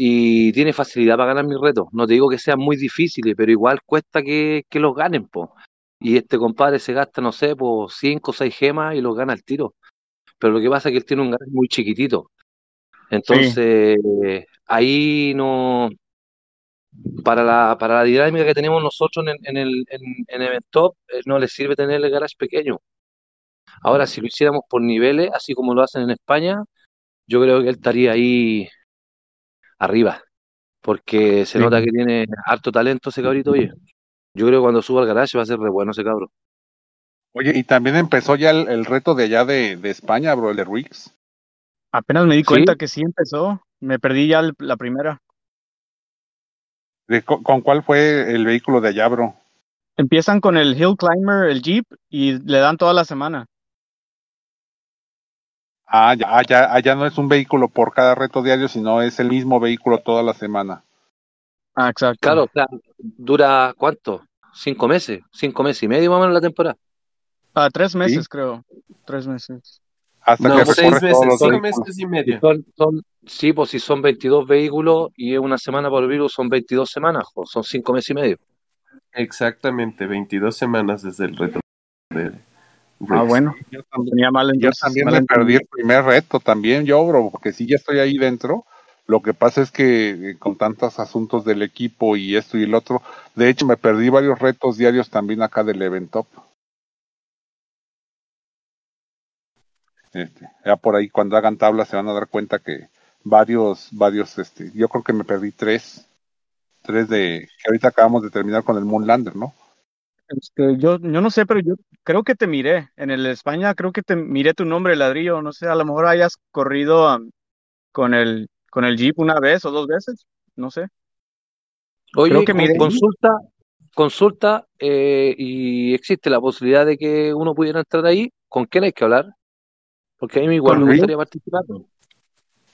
Y tiene facilidad para ganar mis retos. No te digo que sean muy difíciles, pero igual cuesta que, que los ganen, po. Y este compadre se gasta, no sé, por 5 o 6 gemas y los gana al tiro. Pero lo que pasa es que él tiene un garage muy chiquitito. Entonces, ahí no. Para la, para la dinámica que tenemos nosotros en, en el en, en Eventop, eh, no le sirve tener el garage pequeño. Ahora, si lo hiciéramos por niveles, así como lo hacen en España, yo creo que él estaría ahí arriba, porque se Sí. nota que tiene harto talento ese cabrito, oye. Yo creo que cuando suba al garage va a ser re bueno ese cabro. Oye, y también empezó ya el, el reto de allá de, de España, bro, el de Rix. Apenas me di ¿Sí? cuenta que sí empezó. Me perdí ya el- la primera. ¿De co- ¿Con cuál fue el vehículo de allá, bro? Empiezan con el Hill Climber, el Jeep, y le dan toda la semana. Ah, ya, ah, ya, ah, ya no es un vehículo por cada reto diario, sino es el mismo vehículo toda la semana. Ah, exacto. Claro, o sea, dura ¿cuánto? Cinco meses, cinco meses y medio más o menos la temporada. Ah, tres Sí. meses, creo. Tres meses. Hasta No, que seis todos meses, los cinco meses y medio. Son, son, sí, pues si son 22 vehículos y es una semana por vehículo, son 22 semanas, jo, son cinco meses y medio. Exactamente, 22 semanas desde el reto de, Ah, bueno. Yo también, Tenía mal yo también mal me perdí el primer reto, también yo, bro, porque sí ya estoy ahí dentro. Lo que pasa es que eh, con tantos asuntos del equipo y esto y el otro, de hecho me perdí varios retos diarios también acá del Event Top. Este, ya por ahí cuando hagan tablas se van a dar cuenta que varios, varios, este, yo creo que me perdí tres, tres de, que ahorita acabamos de terminar con el Moonlander, ¿no? Este, yo, yo no sé, pero yo creo que te miré. En el España creo que te miré tu nombre, ladrillo. No sé, a lo mejor hayas corrido um, con el, con el Jeep una vez o dos veces. No sé. Oye, Creo que miré. consulta, consulta, eh, y existe la posibilidad de que uno pudiera entrar ahí. ¿Con quién hay que hablar? Porque a mí igual me Rick. gustaría participar.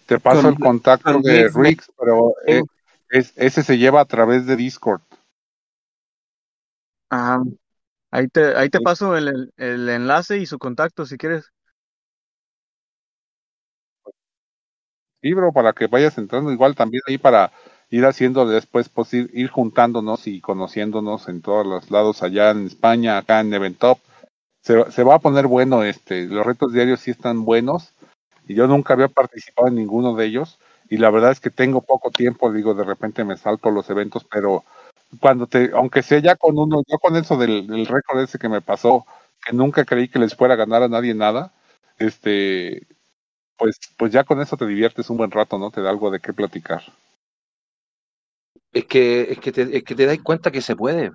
Te paso Con- el contacto con de Riggs, Riggs, pero eh, es, ese se lleva a través de Discord. Ajá. Ahí te, ahí te paso el, el, el enlace y su contacto si quieres. Sí, bro, para que vayas entrando igual también ahí para ir haciendo después, pues ir, ir juntándonos y conociéndonos en todos los lados allá en España, acá en Eventop. Se, se va a poner bueno este, los retos diarios sí están buenos y yo nunca había participado en ninguno de ellos y la verdad es que tengo poco tiempo, digo, de repente me salto los eventos, pero cuando te, aunque sea ya con uno, yo con eso del, del récord ese que me pasó, que nunca creí que les fuera a ganar a nadie nada, este, pues, pues ya con eso te diviertes un buen rato, ¿no? Te da algo de qué platicar. Es que, es que te, es que te das cuenta que se puede.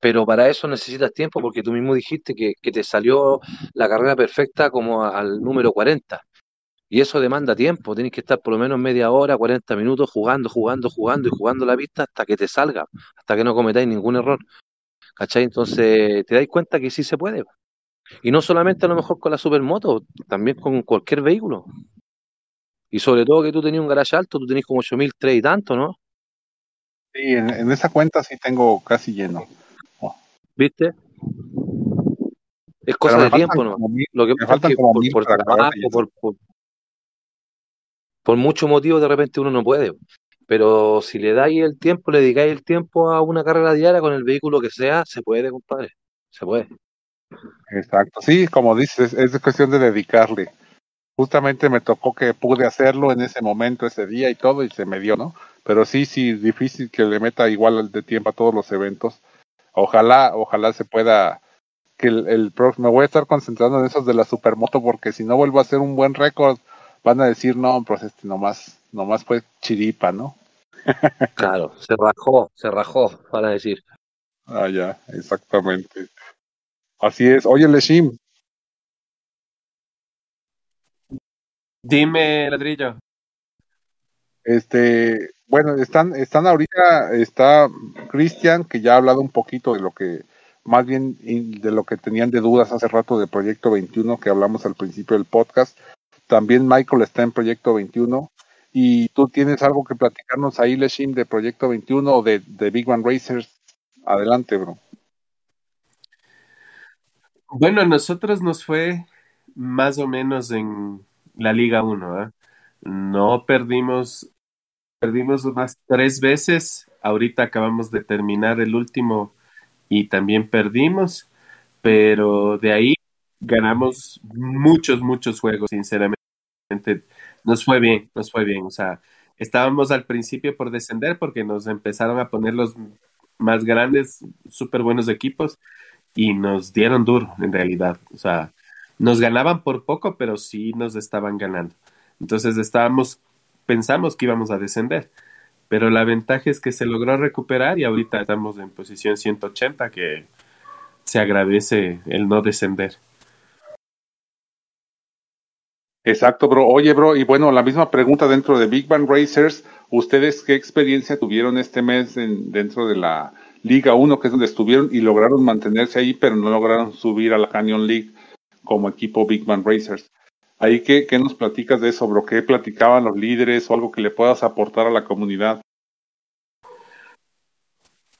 Pero para eso necesitas tiempo, porque tú mismo dijiste que, te salió la carrera perfecta como al número 40. Y eso demanda tiempo, tienes que estar por lo menos media hora, 40 minutos jugando, jugando, jugando y jugando la pista hasta que te salga, hasta que no cometáis ningún error. ¿Cachai? Entonces te dais cuenta que sí se puede. Y no solamente a lo mejor con la supermoto, también con cualquier vehículo. Y sobre todo que tú tenías un garage alto, tú tenías como 8003 y tanto, ¿no? Sí, en, en esa cuenta sí tengo casi lleno. ¿Viste? Es cosa de tiempo, ¿no? como Lo que me como por, por acabar trabajo, por, por, por muchos motivos de repente uno no puede. Pero si le dais el tiempo, le dedicáis el tiempo a una carrera diaria con el vehículo que sea, se puede, compadre. Se puede. Exacto. Sí, como dices, es cuestión de dedicarle. Justamente me tocó que pude hacerlo en ese momento, ese día y todo, y se me dio, ¿no? Pero sí, sí, difícil que le meta igual de tiempo a todos los eventos. Ojalá, ojalá se pueda, que el, el próximo, me voy a estar concentrando en esos de la supermoto, porque si no vuelvo a hacer un buen récord, van a decir, no, pues este nomás, nomás fue chiripa, ¿no? Claro, se rajó, se rajó, para decir. Ah, ya, exactamente. Así es. Oye, Leshim, Dime, ladrillo. Este, bueno, están, están ahorita, está Cristian, que ya ha hablado un poquito de lo que, más bien de lo que tenían de dudas hace rato de Proyecto 21, que hablamos al principio del podcast. También Michael está en Proyecto 21. Y tú tienes algo que platicarnos ahí, Leshim, de Proyecto 21 o de, de Big One Racers. Adelante, bro. Bueno, a nosotros nos fue más o menos en la Liga 1, ¿ah? No perdimos, perdimos unas tres veces. Ahorita acabamos de terminar el último y también perdimos, pero de ahí ganamos muchos, muchos juegos, sinceramente. Nos fue bien, nos fue bien. O sea, estábamos al principio por descender porque nos empezaron a poner los más grandes, súper buenos equipos y nos dieron duro en realidad. O sea, nos ganaban por poco, pero sí nos estaban ganando. Entonces estábamos, pensamos que íbamos a descender, pero la ventaja es que se logró recuperar y ahorita estamos en posición 180, que se agradece el no descender. Exacto, bro. Oye, bro, y bueno, la misma pregunta dentro de Big Bang Racers. ¿Ustedes qué experiencia tuvieron este mes en- dentro de la Liga 1, que es donde estuvieron y lograron mantenerse ahí, pero no lograron subir a la Canyon League como equipo Big Bang Racers? Ahí, ¿qué, qué nos platicas de eso, bro? ¿Qué platicaban los líderes o algo que le puedas aportar a la comunidad?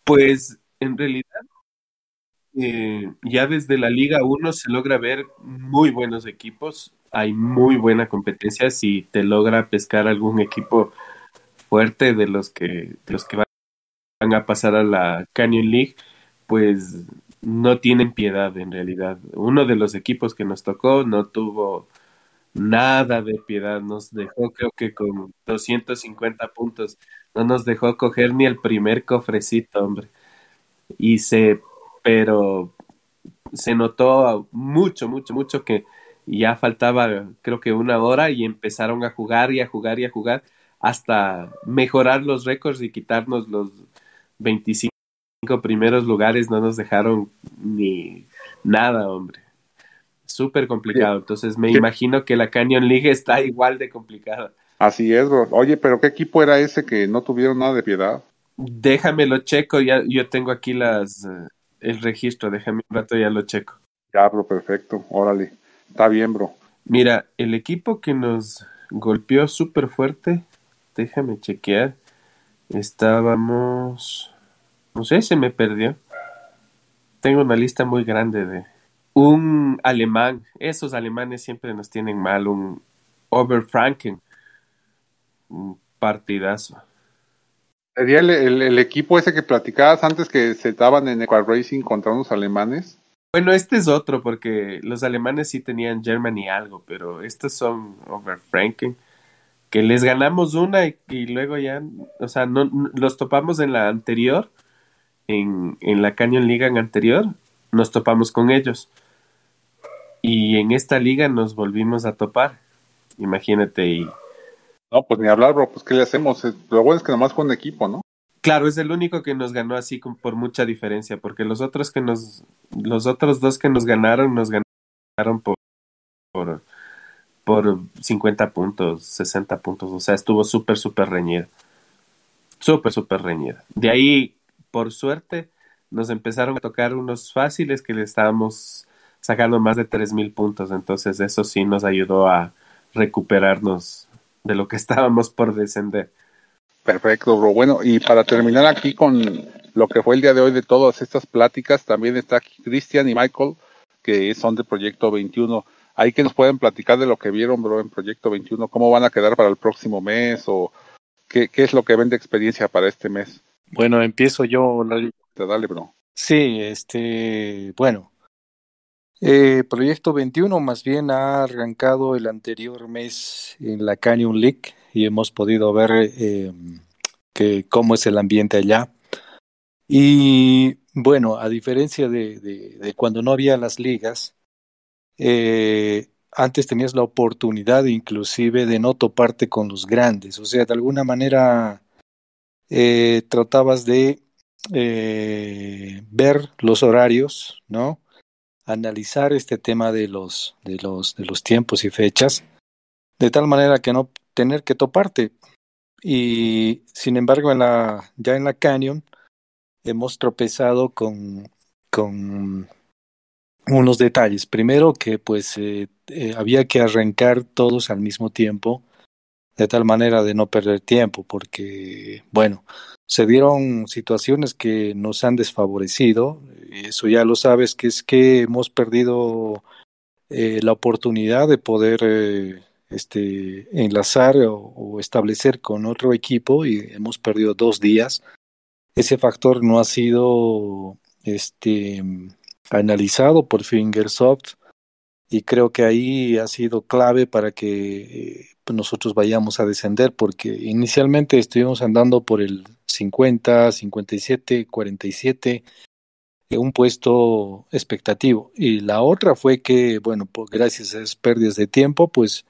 Pues en realidad, eh, ya desde la Liga 1 se logra ver muy buenos equipos, hay muy buena competencia si te logra pescar algún equipo fuerte de los que, los que van a pasar a la Canyon League, pues no tienen piedad en realidad. Uno de los equipos que nos tocó no tuvo nada de piedad, nos dejó creo que con 250 puntos, no nos dejó coger ni el primer cofrecito, hombre. Y se, pero se notó mucho, mucho, mucho que ya faltaba creo que una hora y empezaron a jugar y a jugar y a jugar hasta mejorar los récords y quitarnos los 25 primeros lugares, no nos dejaron ni nada, hombre. Súper complicado. Entonces me imagino que la Canyon League está igual de complicada. Así es, bro. Oye, pero ¿qué equipo era ese que no tuvieron nada de piedad? Déjamelo checo, ya yo tengo aquí las eh, el registro, déjame un rato ya lo checo. Ya, bro, perfecto. Órale. Está bien, bro. Mira, el equipo que nos golpeó súper fuerte, déjame chequear. Estábamos, no sé, se me perdió. Tengo una lista muy grande de un alemán. Esos alemanes siempre nos tienen mal. Un Oberfranken. Un partidazo. ¿Sería el, el, el, equipo ese que platicabas antes que se estaban en Equal Racing contra unos alemanes? Bueno, este es otro, porque los alemanes sí tenían Germany algo, pero estos son Overfranken, que les ganamos una y, luego ya, o sea, no, los topamos en la anterior, en, en la Canyon Liga anterior, nos topamos con ellos. Y en esta liga nos volvimos a topar, imagínate, y no, pues ni hablar, bro, pues ¿qué le hacemos? Lo bueno es que nomás con equipo, ¿no? Claro, es el único que nos ganó así por mucha diferencia, porque los otros que nos, los otros dos que nos ganaron, nos ganaron por, por, por 50 puntos, 60 puntos, o sea, estuvo súper, súper reñida. Súper, súper reñida. De ahí, por suerte, nos empezaron a tocar unos fáciles que le estábamos sacando más de 3.000 puntos, entonces eso sí nos ayudó a recuperarnos de lo que estábamos por descender. Perfecto, bro. Bueno, y para terminar aquí con lo que fue el día de hoy de todas estas pláticas, también está aquí Cristian y Michael, que son de Proyecto 21. Ahí que nos pueden platicar de lo que vieron, bro, en Proyecto 21, cómo van a quedar para el próximo mes o qué, qué es lo que ven de experiencia para este mes. Bueno, empiezo yo. Dale, bro. Sí, este, bueno, eh, Proyecto 21 más bien ha arrancado el anterior mes en la Canyon League y hemos podido ver eh, que, cómo es el ambiente allá. Y bueno, a diferencia de, cuando no había las ligas, eh, antes tenías la oportunidad inclusive de no toparte con los grandes, o sea, de alguna manera eh, tratabas de ver los horarios, ¿no? analizar este tema de los, de los, de los tiempos y fechas, de tal manera que no tener que toparte. Y sin embargo, en la, ya en la Canyon hemos tropezado con, con unos detalles. Primero que pues eh, eh, había que arrancar todos al mismo tiempo, de tal manera de no perder tiempo, porque bueno, se dieron situaciones que nos han desfavorecido, eso ya lo sabes, que es que hemos perdido eh, la oportunidad de poder eh, este, enlazar o, establecer con otro equipo y hemos perdido dos días. Ese factor no ha sido este, analizado por Fingersoft y creo que ahí ha sido clave para que eh, nosotros vayamos a descender porque inicialmente estuvimos andando por el 50, 57, 47, un puesto expectativo. Y la otra fue que, bueno, pues gracias a esas pérdidas de tiempo, pues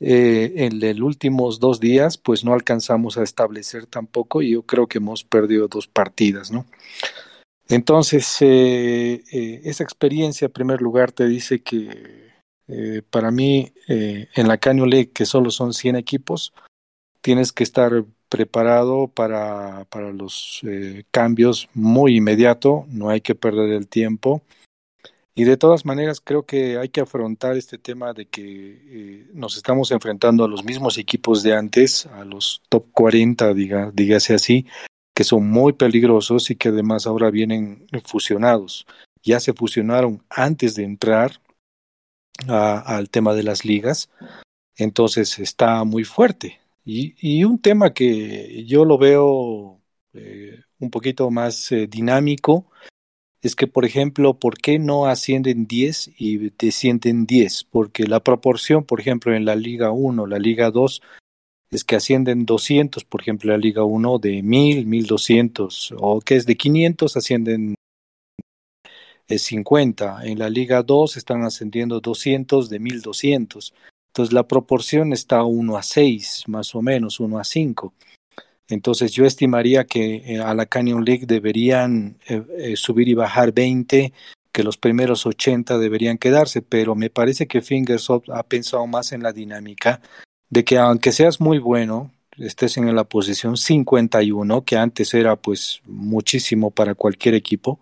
eh, en los últimos dos días, pues no alcanzamos a establecer tampoco y yo creo que hemos perdido dos partidas, ¿no? Entonces, eh, eh, esa experiencia, en primer lugar, te dice que eh, para mí, en la Canyon League, que solo son 100 equipos, tienes que estar preparado para, para los cambios muy inmediato, no hay que perder el tiempo. Y de todas maneras creo que hay que afrontar este tema de que eh, nos estamos enfrentando a los mismos equipos de antes, a los top 40, diga, dígase así, que son muy peligrosos y que además ahora vienen fusionados. Ya se fusionaron antes de entrar al tema de las ligas, entonces está muy fuerte. Y, y un tema que yo lo veo eh, un poquito más eh, dinámico es que, por ejemplo, ¿por qué no ascienden 10 y descienden 10? Porque la proporción, por ejemplo, en la Liga 1, la Liga 2, es que ascienden 200, por ejemplo, la Liga 1 de 1000, 1200, o que es de 500, ascienden 50. En la Liga 2 están ascendiendo 200 de 1200. Entonces la proporción está 1 a 6, más o menos, 1 a 5. Entonces yo estimaría que eh, a la Canyon League deberían eh, eh, subir y bajar 20, que los primeros 80 deberían quedarse, pero me parece que Fingersoft ha pensado más en la dinámica de que aunque seas muy bueno, estés en la posición 51, que antes era pues muchísimo para cualquier equipo,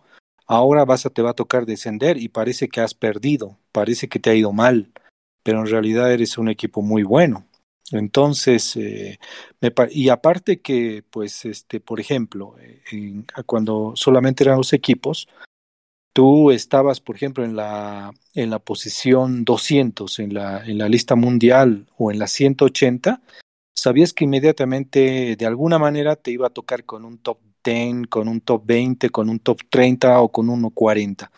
ahora vas a, te va a tocar descender y parece que has perdido, parece que te ha ido mal, pero en realidad eres un equipo muy bueno. Entonces, eh, me, y aparte que, pues, este, por ejemplo, en, cuando solamente eran los equipos, tú estabas, por ejemplo, en la, en la posición 200 en la, en la lista mundial o en la 180, sabías que inmediatamente, de alguna manera, te iba a tocar con un top 10, con un top 20, con un top 30 o con uno 40.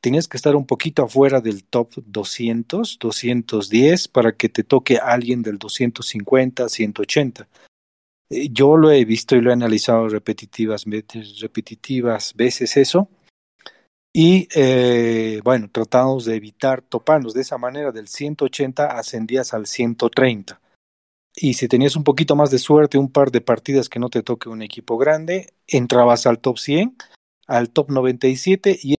Tenías que estar un poquito afuera del top 200, 210 para que te toque alguien del 250, 180. Eh, yo lo he visto y lo he analizado repetitivas, repetitivas veces eso y eh, bueno, tratamos de evitar toparnos de esa manera, del 180 ascendías al 130. Y si tenías un poquito más de suerte, un par de partidas que no te toque un equipo grande, entrabas al top 100, al top 97 y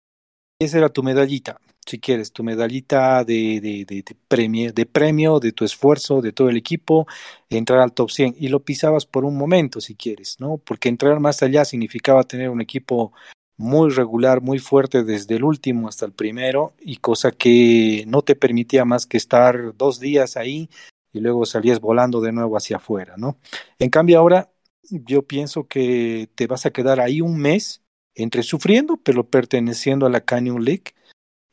esa era tu medallita, si quieres, tu medallita de, premio, de premio, de tu esfuerzo, de todo el equipo, entrar al top 100 y lo pisabas por un momento, si quieres, ¿no? Porque entrar más allá significaba tener un equipo muy regular, muy fuerte desde el último hasta el primero y cosa que no te permitía más que estar dos días ahí y luego salías volando de nuevo hacia afuera, ¿no? En cambio ahora yo pienso que te vas a quedar ahí un mes entre sufriendo, pero perteneciendo a la Canyon League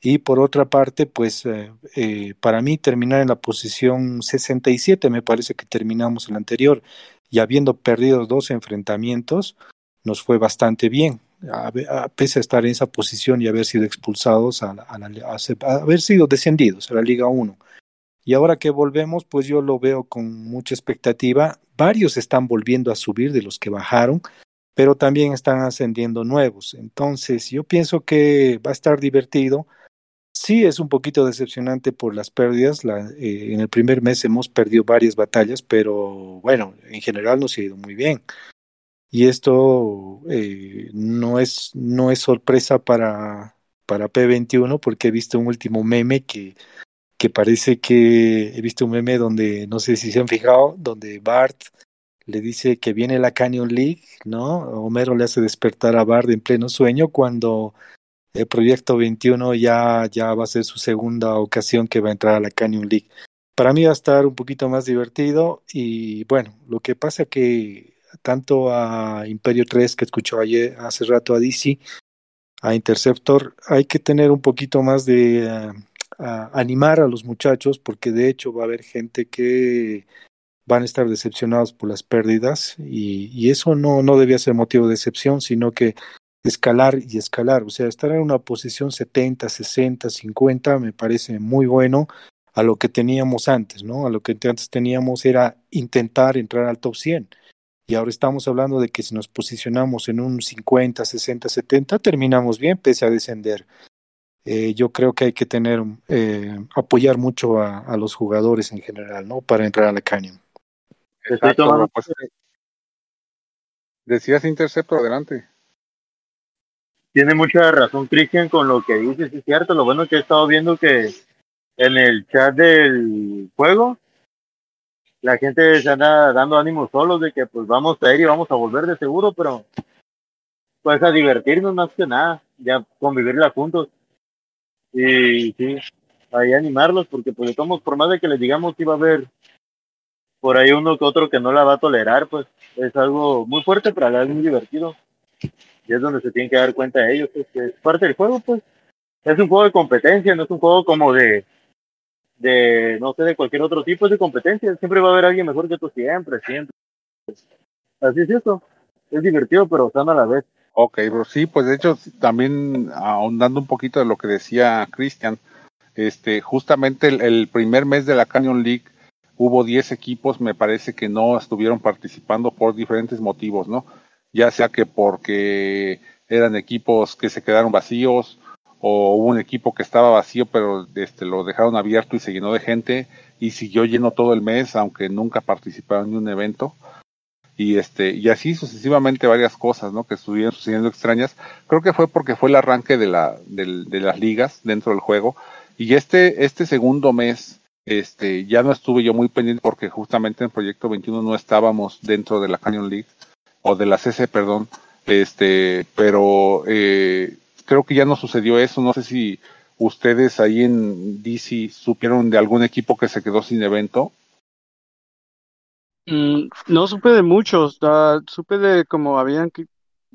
y por otra parte, pues eh, eh, para mí terminar en la posición 67, me parece que terminamos el anterior y habiendo perdido dos enfrentamientos, nos fue bastante bien a, pese a estar en esa posición y haber sido expulsados, a, a, haber sido descendidos a la Liga 1. Y ahora que volvemos, pues yo lo veo con mucha expectativa. Varios están volviendo a subir de los que bajaron, pero también están ascendiendo nuevos. Entonces, yo pienso que va a estar divertido. Sí es un poquito decepcionante por las pérdidas. La, eh, en el primer mes hemos perdido varias batallas, pero bueno, en general nos ha ido muy bien. Y esto eh, no, es, no es sorpresa para, para P21 porque he visto un último meme que, que parece que he visto un meme donde, no sé si se han fijado, donde Bart le dice que viene la Canyon League, ¿no? Homero le hace despertar a Bart en pleno sueño cuando el proyecto 21 ya, ya va a ser su segunda ocasión que va a entrar a la Canyon League. Para mí va a estar un poquito más divertido y bueno, lo que pasa que tanto a Imperio 3 que escuchó ayer hace rato a DC, a Interceptor, hay que tener un poquito más de uh, animar a los muchachos porque de hecho va a haber gente que van a estar decepcionados por las pérdidas y, eso no, no debía ser motivo de decepción, sino que escalar y escalar, o sea, estar en una posición 70, 60, 50 me parece muy bueno a lo que teníamos antes, ¿no? A lo que antes teníamos era intentar entrar al top 100 y ahora estamos hablando de que si nos posicionamos en un 50, 60, 70, terminamos bien pese a descender. Eh, yo creo que hay que tener, eh, apoyar mucho a, los jugadores en general, ¿no? Para entrar a la Canyon. Exacto, pues, decías Intercepto, adelante. Tiene mucha razón Cristian con lo que dices, es cierto. Lo bueno que he estado viendo que en el chat del juego la gente se anda dando ánimos solos de que pues vamos a ir y vamos a volver de seguro, pero pues a divertirnos más que nada, ya convivirla juntos. Y sí, ahí animarlos, porque pues estamos, por más de que les digamos que iba a haber por ahí uno que otro que no la va a tolerar, pues es algo muy fuerte, pero a la vez muy divertido. Y es donde se tienen que dar cuenta de ellos, pues, que es parte del juego, pues. Es un juego de competencia, no es un juego como de, de, no sé, de cualquier otro tipo de competencia. Siempre va a haber alguien mejor que tú, siempre, siempre. Así es eso. Es divertido, pero sano a la vez. Ok, bro, sí, pues de hecho también ahondando un poquito de lo que decía Cristian, este, justamente el, primer mes de la Canyon League hubo 10 equipos, me parece que no estuvieron participando por diferentes motivos, ¿no? Ya sea que porque eran equipos que se quedaron vacíos o hubo un equipo que estaba vacío pero este lo dejaron abierto y se llenó de gente y siguió lleno todo el mes aunque nunca participaron en un evento. Y este y así sucesivamente varias cosas no que estuvieron sucediendo extrañas. Creo que fue porque fue el arranque de la de, de las ligas dentro del juego. Y este este segundo mes este ya no estuve yo muy pendiente porque justamente en proyecto 21 no estábamos dentro de la Canyon League o de la CC perdón este pero eh, creo que ya no sucedió eso. No sé si ustedes ahí en DC supieron de algún equipo que se quedó sin evento. Mm, no supe de muchos, supe de como habían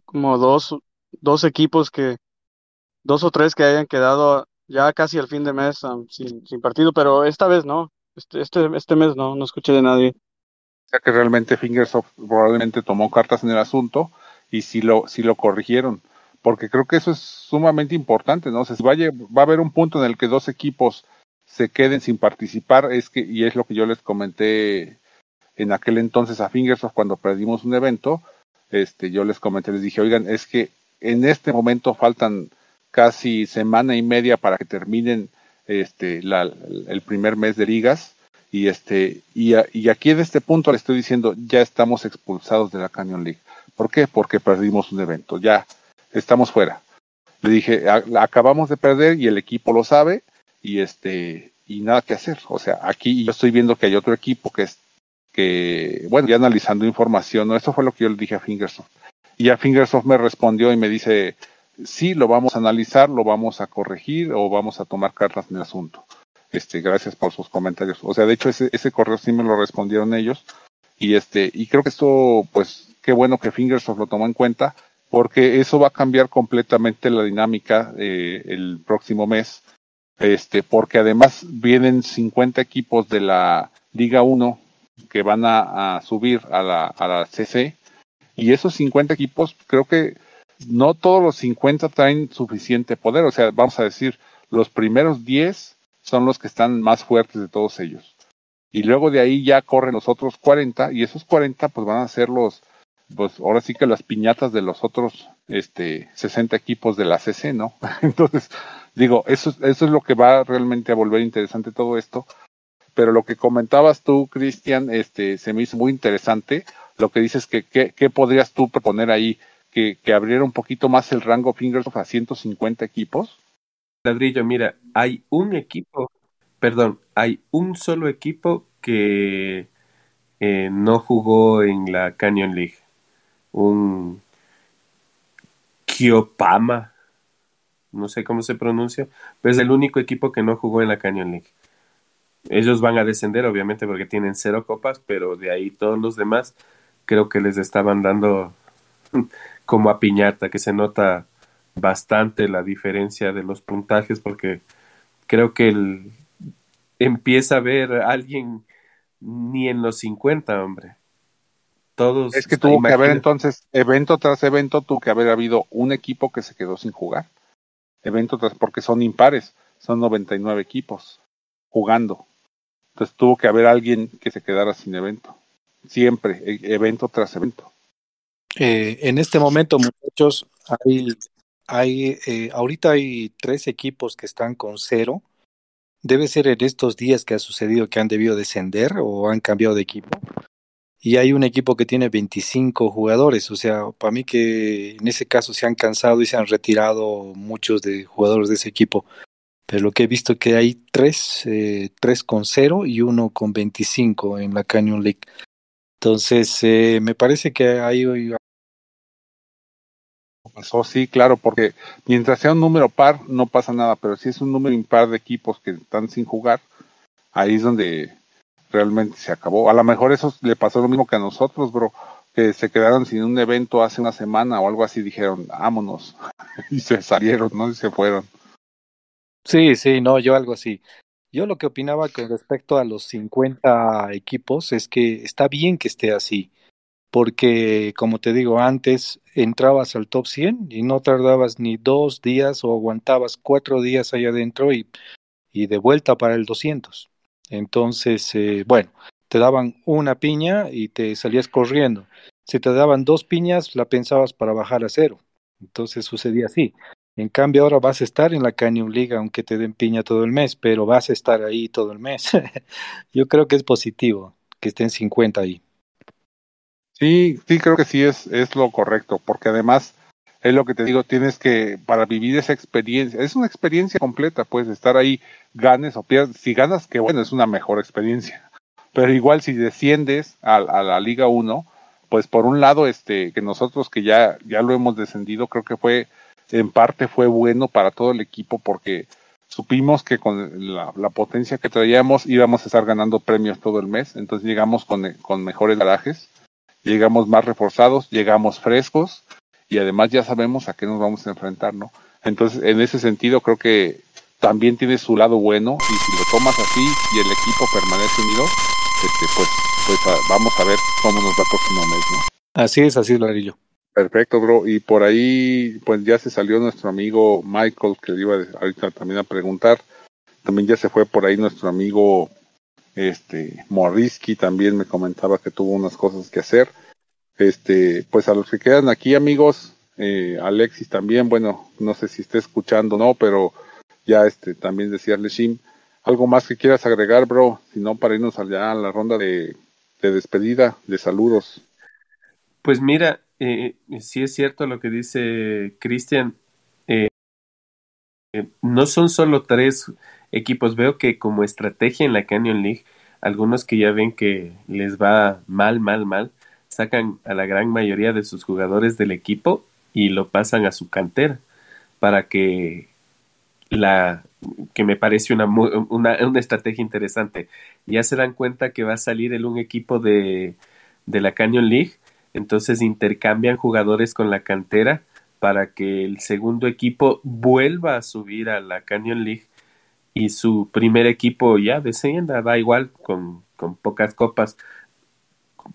como dos, dos equipos que, dos o tres que hayan quedado ya casi al fin de mes sin, partido, pero esta vez no, este, este, este mes no, no escuché de nadie. O sea que realmente Fingersoft probablemente tomó cartas en el asunto y sí lo, sí lo corrigieron, porque creo que eso es sumamente importante, ¿no? O sea, si va, a, va a haber un punto en el que dos equipos se queden sin participar, es que, y es lo que yo les comenté en aquel entonces a Fingersoft cuando perdimos un evento, este, yo les comenté, les dije, oigan, es que en este momento faltan casi semana y media para que terminen este, la, el primer mes de ligas y este y, a, y aquí en este punto le estoy diciendo ya estamos expulsados de la Canyon League. ¿Por qué? Porque perdimos un evento, ya estamos fuera. Le dije, acabamos de perder y el equipo lo sabe y este y nada que hacer. O sea, aquí yo estoy viendo que hay otro equipo que es que, bueno, ya analizando información, ¿no? Eso fue lo que yo le dije a Fingersoft. Y a Fingersoft me respondió y me dice, sí, lo vamos a analizar, lo vamos a corregir o vamos a tomar cartas en el asunto. Este, gracias por sus comentarios. O sea, de hecho, ese, correo sí me lo respondieron ellos. Y este, y creo que esto, pues, qué bueno que Fingersoft lo tomó en cuenta, porque eso va a cambiar completamente la dinámica eh, el próximo mes. Este, porque además vienen 50 equipos de la Liga 1 que van a, a subir a la, a la CC. Y esos 50 equipos, creo que no todos los 50 traen suficiente poder. O sea, vamos a decir, los primeros 10 son los que están más fuertes de todos ellos. Y luego de ahí ya corren los otros 40 y esos 40 pues van a ser los, pues ahora sí que las piñatas de los otros este 60 equipos de la CC, ¿no? Entonces, digo, eso, eso es lo que va realmente a volver interesante todo esto, pero lo que comentabas tú, Cristian, este, se me hizo muy interesante. Lo que dices que, ¿qué podrías tú proponer ahí? Que, que abriera un poquito más el rango Fingersoft a 150 equipos. Ladrillo, mira, hay un equipo, perdón, hay un solo equipo que eh, no jugó en la Canyon League. Un Kiopama, no sé cómo se pronuncia, es el único equipo que no jugó en la Canyon League. Ellos van a descender, obviamente, porque tienen cero copas, pero de ahí todos los demás creo que les estaban dando como a piñata, que se nota bastante la diferencia de los puntajes, porque creo que el, empieza a ver a alguien ni en los 50, hombre. Todos. Es que tuvo que haber entonces, evento tras evento, tuvo que haber habido un equipo que se quedó sin jugar. Evento tras, porque son impares, son 99 equipos jugando. Entonces tuvo que haber alguien que se quedara sin evento. Siempre, e, evento tras evento. Eh, en este momento, muchachos, hay, hay eh, ahorita hay tres equipos que están con cero. Debe ser en estos días que ha sucedido que han debido descender o han cambiado de equipo. Y hay un equipo que tiene 25 jugadores. O sea, para mí que en ese caso se han cansado y se han retirado muchos de jugadores de ese equipo. Pero lo que he visto que hay tres, eh, tres con cero y uno con 25 en la Canyon League. Entonces, eh, me parece que ahí pasó, sí, claro, porque mientras sea un número par no pasa nada, pero si es un número impar de equipos que están sin jugar, ahí es donde realmente se acabó. A lo mejor eso le pasó lo mismo que a nosotros, bro, que se quedaron sin un evento hace una semana o algo así, dijeron, vámonos, y se salieron, ¿no? Y se fueron. Sí, sí, no, yo algo así. Yo lo que opinaba con respecto a los 50 equipos es que está bien que esté así, porque como te digo antes, entrabas al top 100 y no tardabas ni dos días o aguantabas cuatro días ahí adentro y, y de vuelta para el 200. Entonces, eh, bueno, te daban una piña y te salías corriendo. Si te daban dos piñas, la pensabas para bajar a cero. Entonces sucedía así. En cambio, ahora vas a estar en la Canyon League, aunque te den piña todo el mes, pero vas a estar ahí todo el mes. Yo creo que es positivo que estén 50 ahí. Sí, sí, creo que sí es, es lo correcto, porque además es lo que te digo, tienes que, para vivir esa experiencia, es una experiencia completa, puedes estar ahí, ganes o pierdas. Si ganas, que bueno, es una mejor experiencia. Pero igual si desciendes a, la Liga 1, pues por un lado, este, que nosotros que ya, ya lo hemos descendido, creo que fue, en parte fue bueno para todo el equipo porque supimos que con la, la potencia que traíamos íbamos a estar ganando premios todo el mes, entonces llegamos con, con mejores garajes, llegamos más reforzados, llegamos frescos y además ya sabemos a qué nos vamos a enfrentar, ¿no? Entonces, en ese sentido, creo que también tiene su lado bueno y si lo tomas así y el equipo permanece unido, este, pues, pues a, vamos a ver cómo nos va el próximo mes, ¿no? Así es, así es, Larillo. Perfecto, bro. Y por ahí, pues ya se salió nuestro amigo Michael, que le iba ahorita también a preguntar. También ya se fue por ahí nuestro amigo este Morrisky, también me comentaba que tuvo unas cosas que hacer. Este, pues a los que quedan aquí, amigos, eh, Alexis también, bueno, no sé si esté escuchando o no, pero ya este también decirle Shim, algo más que quieras agregar, bro, si no para irnos allá a la ronda de, de despedida, de saludos. Pues mira, eh, sí es cierto lo que dice Cristian. Eh, eh, no son solo tres equipos. Veo que como estrategia en la Canyon League, algunos que ya ven que les va mal, mal, mal, sacan a la gran mayoría de sus jugadores del equipo y lo pasan a su cantera para que la que me parece una, una, una estrategia interesante. Ya se dan cuenta que va a salir el un equipo de, de la Canyon League, entonces intercambian jugadores con la cantera para que el segundo equipo vuelva a subir a la Canyon League y su primer equipo ya descienda, da igual, con, con pocas copas.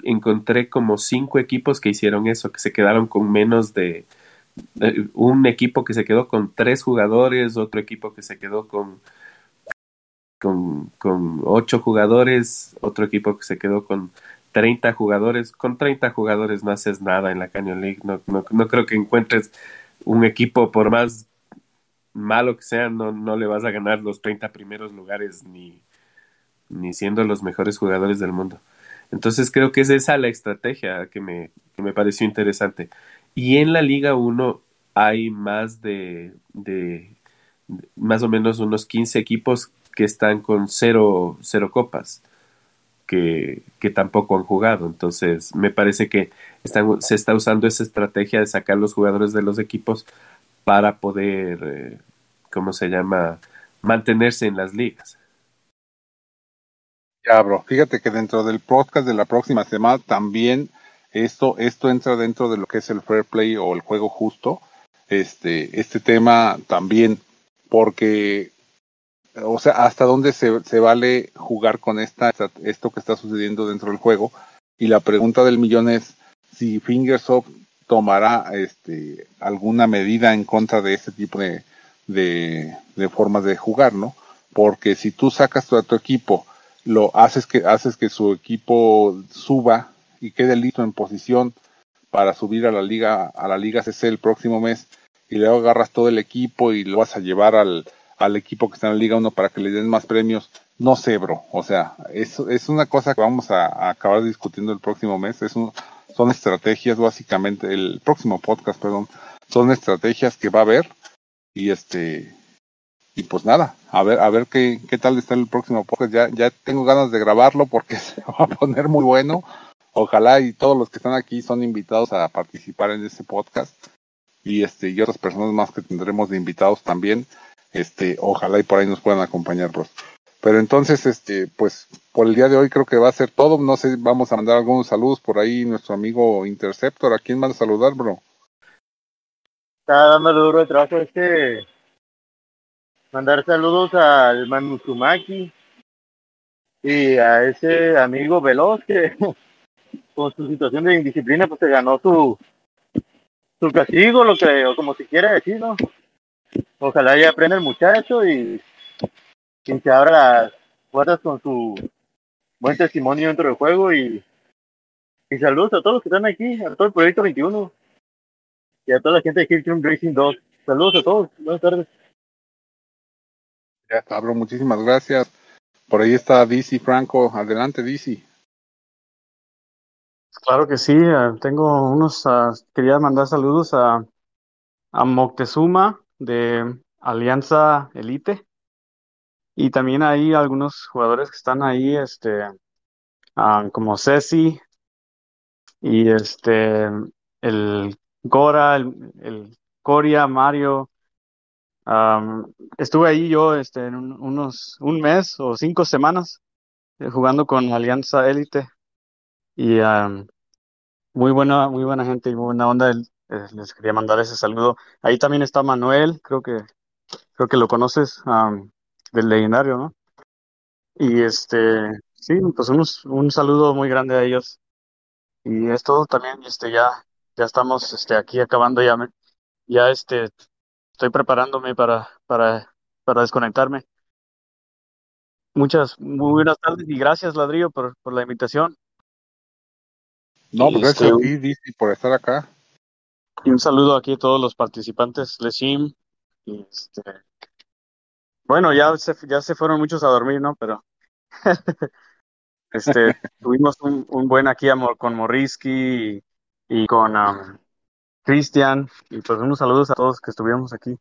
Encontré como cinco equipos que hicieron eso, que se quedaron con menos de, un equipo que se quedó con tres jugadores, otro equipo que se quedó con, con, con ocho jugadores, otro equipo que se quedó con 30 jugadores. Con 30 jugadores no haces nada en la Canyon League. No, no, no creo que encuentres un equipo, por más malo que sea, no, no le vas a ganar los 30 primeros lugares ni, ni siendo los mejores jugadores del mundo. Entonces creo que es esa la estrategia que me, que me pareció interesante. Y en la Liga 1 hay más de, de, más o menos unos 15 equipos que están con cero, cero copas, que, que, tampoco han jugado. Entonces, me parece que están, se está usando esa estrategia de sacar los jugadores de los equipos para poder, eh, ¿cómo se llama?, mantenerse en las ligas. Ya, bro. Fíjate que dentro del podcast de la próxima semana también esto, esto entra dentro de lo que es el fair play o el juego justo. Este, este tema también, porque, o sea, hasta dónde se, se vale jugar con esta, esto que está sucediendo dentro del juego. Y la pregunta del millón es si Fingersoft tomará este, alguna medida en contra de este tipo de, de, de formas de jugar, ¿no? Porque si tú sacas a tu equipo, lo haces que, haces que su equipo suba y quede listo en posición para subir a la liga a la liga CC el próximo mes y luego agarras todo el equipo y lo vas a llevar al, al equipo que está en la liga 1 para que le den más premios no sé bro o sea es, es una cosa que vamos a, a acabar discutiendo el próximo mes es un, son estrategias básicamente el próximo podcast perdón son estrategias que va a haber y este y pues nada, a ver, a ver qué, qué tal está el próximo podcast. Ya, ya tengo ganas de grabarlo porque se va a poner muy bueno. Ojalá y todos los que están aquí son invitados a participar en este podcast y este y otras personas más que tendremos de invitados también. Este, ojalá y por ahí nos puedan acompañar, bros. Pero entonces, este, pues por el día de hoy creo que va a ser todo. No sé, vamos a mandar algunos saludos por ahí nuestro amigo Interceptor. ¿A quién van a saludar, bro? Está dándole duro el trabajo este. Mandar saludos al Manusumaki y a ese amigo veloz que con su situación de indisciplina, pues se ganó su, su castigo, lo que, o como se quiera decir, ¿no? Ojalá ya aprenda el muchacho y, y se abra las puertas con su buen testimonio dentro del juego y, y saludos a todos los que están aquí, a todo el proyecto 21 y a toda la gente de Hilton Racing 2. Saludos a todos, buenas tardes. Ya está, bro, muchísimas gracias. Por ahí está DC Franco. Adelante, DC. Claro que sí, eh, tengo unos, ah, quería mandar saludos a, a Moctezuma de Alianza Elite y también hay algunos jugadores que están ahí, este, ah, como Ceci y este, el Gora, el, el Coria, Mario. Am, estuve ahí yo este, en un- unos, un mes o cinco semanas eh, jugando con Alianza Elite y am, muy buena, muy buena gente y muy buena onda. eh, les quería mandar ese saludo. Ahí también está Manuel, creo que, creo que lo conoces, del legendario, ¿no? Y este, sí, pues unos, un saludo muy grande a ellos. Y es todo también, este, ya, ya estamos, este, aquí acabando ya, me- ya, este, estoy preparándome para, para, para desconectarme. Muchas, muy buenas tardes y gracias, Ladrillo, por, por la invitación. No, pues gracias este, a ti, DC, por estar acá. y un saludo aquí a todos los participantes, Leshim, y este, bueno, ya se, ya se fueron muchos a dormir, ¿no? Pero este, tuvimos un, un buen aquí a Mo- con Morrisky y, con um, Cristian, y pues unos saludos a todos que estuvimos aquí.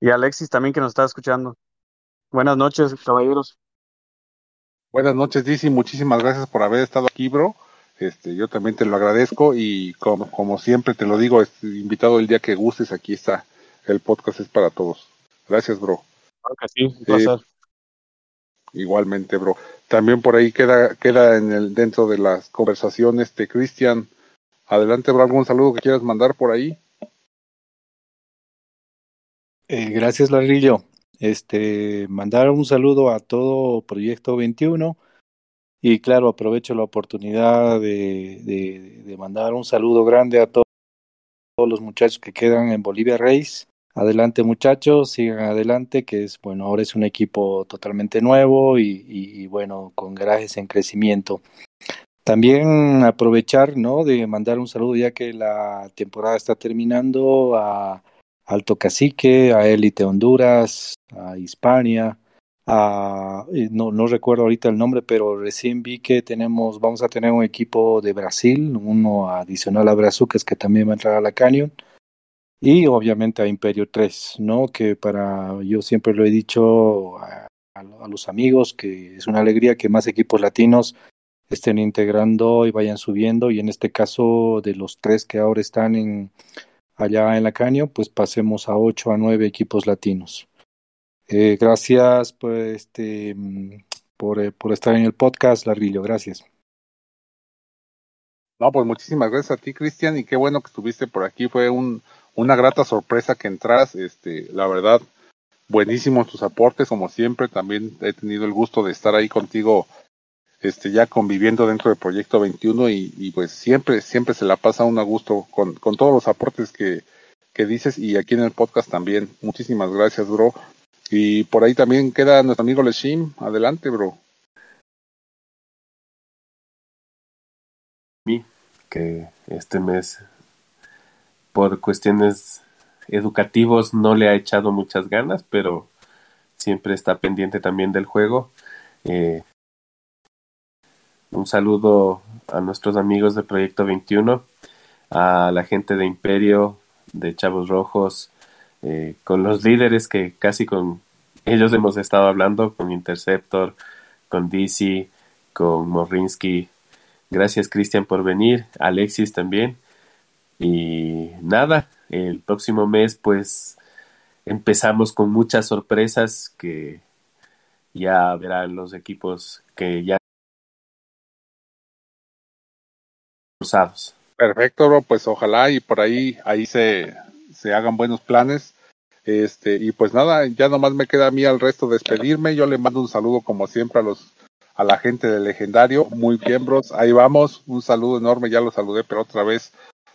Y a Alexis también que nos está escuchando. Buenas noches, caballeros. Buenas noches, DC. Muchísimas gracias por haber estado aquí, bro. Este, yo también te lo agradezco y como, como siempre te lo digo, este, invitado el día que gustes, aquí está. El podcast es para todos. Gracias, bro. Claro que sí, un Eh, placer. igualmente, bro. También por ahí queda, queda en el, dentro de las conversaciones, este, Cristian. Adelante, bro, algún saludo que quieras mandar por ahí. Eh, gracias, Larrillo. Este, mandar un saludo a todo Proyecto 21 y claro, aprovecho la oportunidad de, de- de mandar un saludo grande a to- todos los muchachos que quedan en Bolivia Race. Adelante muchachos, sigan adelante, que es, bueno, ahora es un equipo totalmente nuevo y, bueno, con garajes en crecimiento. También aprovechar, ¿no? De mandar un saludo ya que la temporada está terminando a Alto Cacique, a Élite Honduras, a Hispania, a, eh, no, no recuerdo ahorita el nombre, pero recién vi que tenemos, vamos a tener un equipo de Brasil, uno adicional a Brazucas que también va a entrar a la Canyon, y obviamente a Imperio 3, ¿no? Que para, yo siempre lo he dicho a, los amigos, que es una alegría que más equipos latinos estén integrando y vayan subiendo, y en este caso de los tres que ahora están en allá en la Canyon, pues pasemos a ocho a nueve equipos latinos. Eh, gracias por, este, mm, por, eh, por estar en el podcast, Larrillo. Gracias. No, pues muchísimas gracias a ti, Cristian, y qué bueno que estuviste por aquí. Fue un, una grata sorpresa que entras. Este, la verdad, buenísimos tus aportes, como siempre. También he tenido el gusto de estar ahí contigo, este, ya conviviendo dentro del Proyecto 21 y, pues siempre, siempre se la pasa uno a gusto con, con todos los aportes que, que dices y aquí en el podcast también. Muchísimas gracias, bro. Y por ahí también queda nuestro amigo Leshim. Adelante, bro. que este mes, por cuestiones educativos, no le ha echado muchas ganas, pero siempre está pendiente también del juego. Eh, un saludo a nuestros amigos de Proyecto 21, a la gente de Imperio, de Chavos Rojos, eh, con los líderes que casi con ellos hemos estado hablando, con Interceptor, con DC, con Morinsky. Gracias Cristian por venir, Alexis también. Y nada, el próximo mes pues empezamos con muchas sorpresas que ya verán los equipos que ya cruzados. Perfecto, bro, pues ojalá y por ahí, ahí se, se hagan buenos planes. Este, y pues nada, ya nomás me queda a mí al resto despedirme. Yo le mando un saludo como siempre a los, a la gente del legendario. Muy bien, bros. Ahí vamos. Un saludo enorme. Ya lo saludé, pero otra vez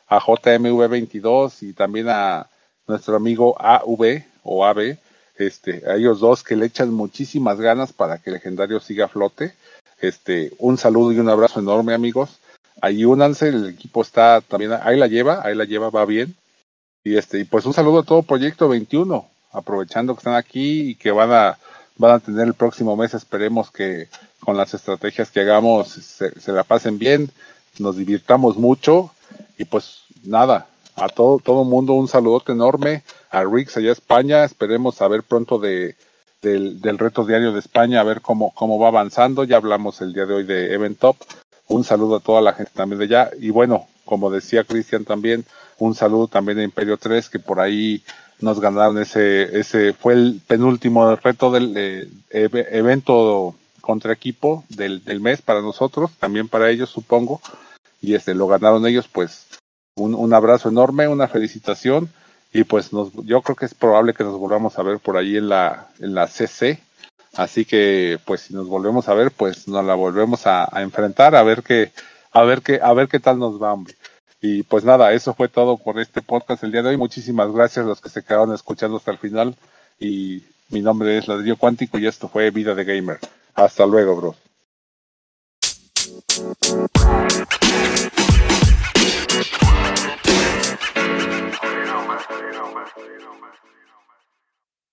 a JMV22 y también a nuestro amigo AV o AB. Este, a ellos dos que le echan muchísimas ganas para que el legendario siga a flote. Este, un saludo y un abrazo enorme, amigos. Ahí el equipo está también, ahí la lleva, ahí la lleva, va bien. Y este, y pues un saludo a todo Proyecto 21, aprovechando que están aquí y que van a, van a tener el próximo mes, esperemos que con las estrategias que hagamos se, se la pasen bien, nos divirtamos mucho y pues nada, a todo, todo mundo un saludote enorme, a Rix allá España, esperemos saber pronto de, del, del, reto diario de España, a ver cómo, cómo va avanzando, ya hablamos el día de hoy de Event Top, un saludo a toda la gente también de allá, y bueno, como decía Cristian también, un saludo también a Imperio 3, que por ahí nos ganaron ese, ese fue el penúltimo reto del eh, evento contra equipo del, del mes para nosotros, también para ellos supongo, y este lo ganaron ellos, pues un, un abrazo enorme, una felicitación y pues nos, yo creo que es probable que nos volvamos a ver por ahí en la, en la CC. Así que pues si nos volvemos a ver, pues nos la volvemos a, enfrentar a ver qué, a ver qué, a ver qué tal nos va, hombre. Y pues nada, eso fue todo por este podcast el día de hoy. Muchísimas gracias a los que se quedaron escuchando hasta el final. Y mi nombre es Ladrillo Cuántico y esto fue Vida de Gamer. Hasta luego, bro. Thank you.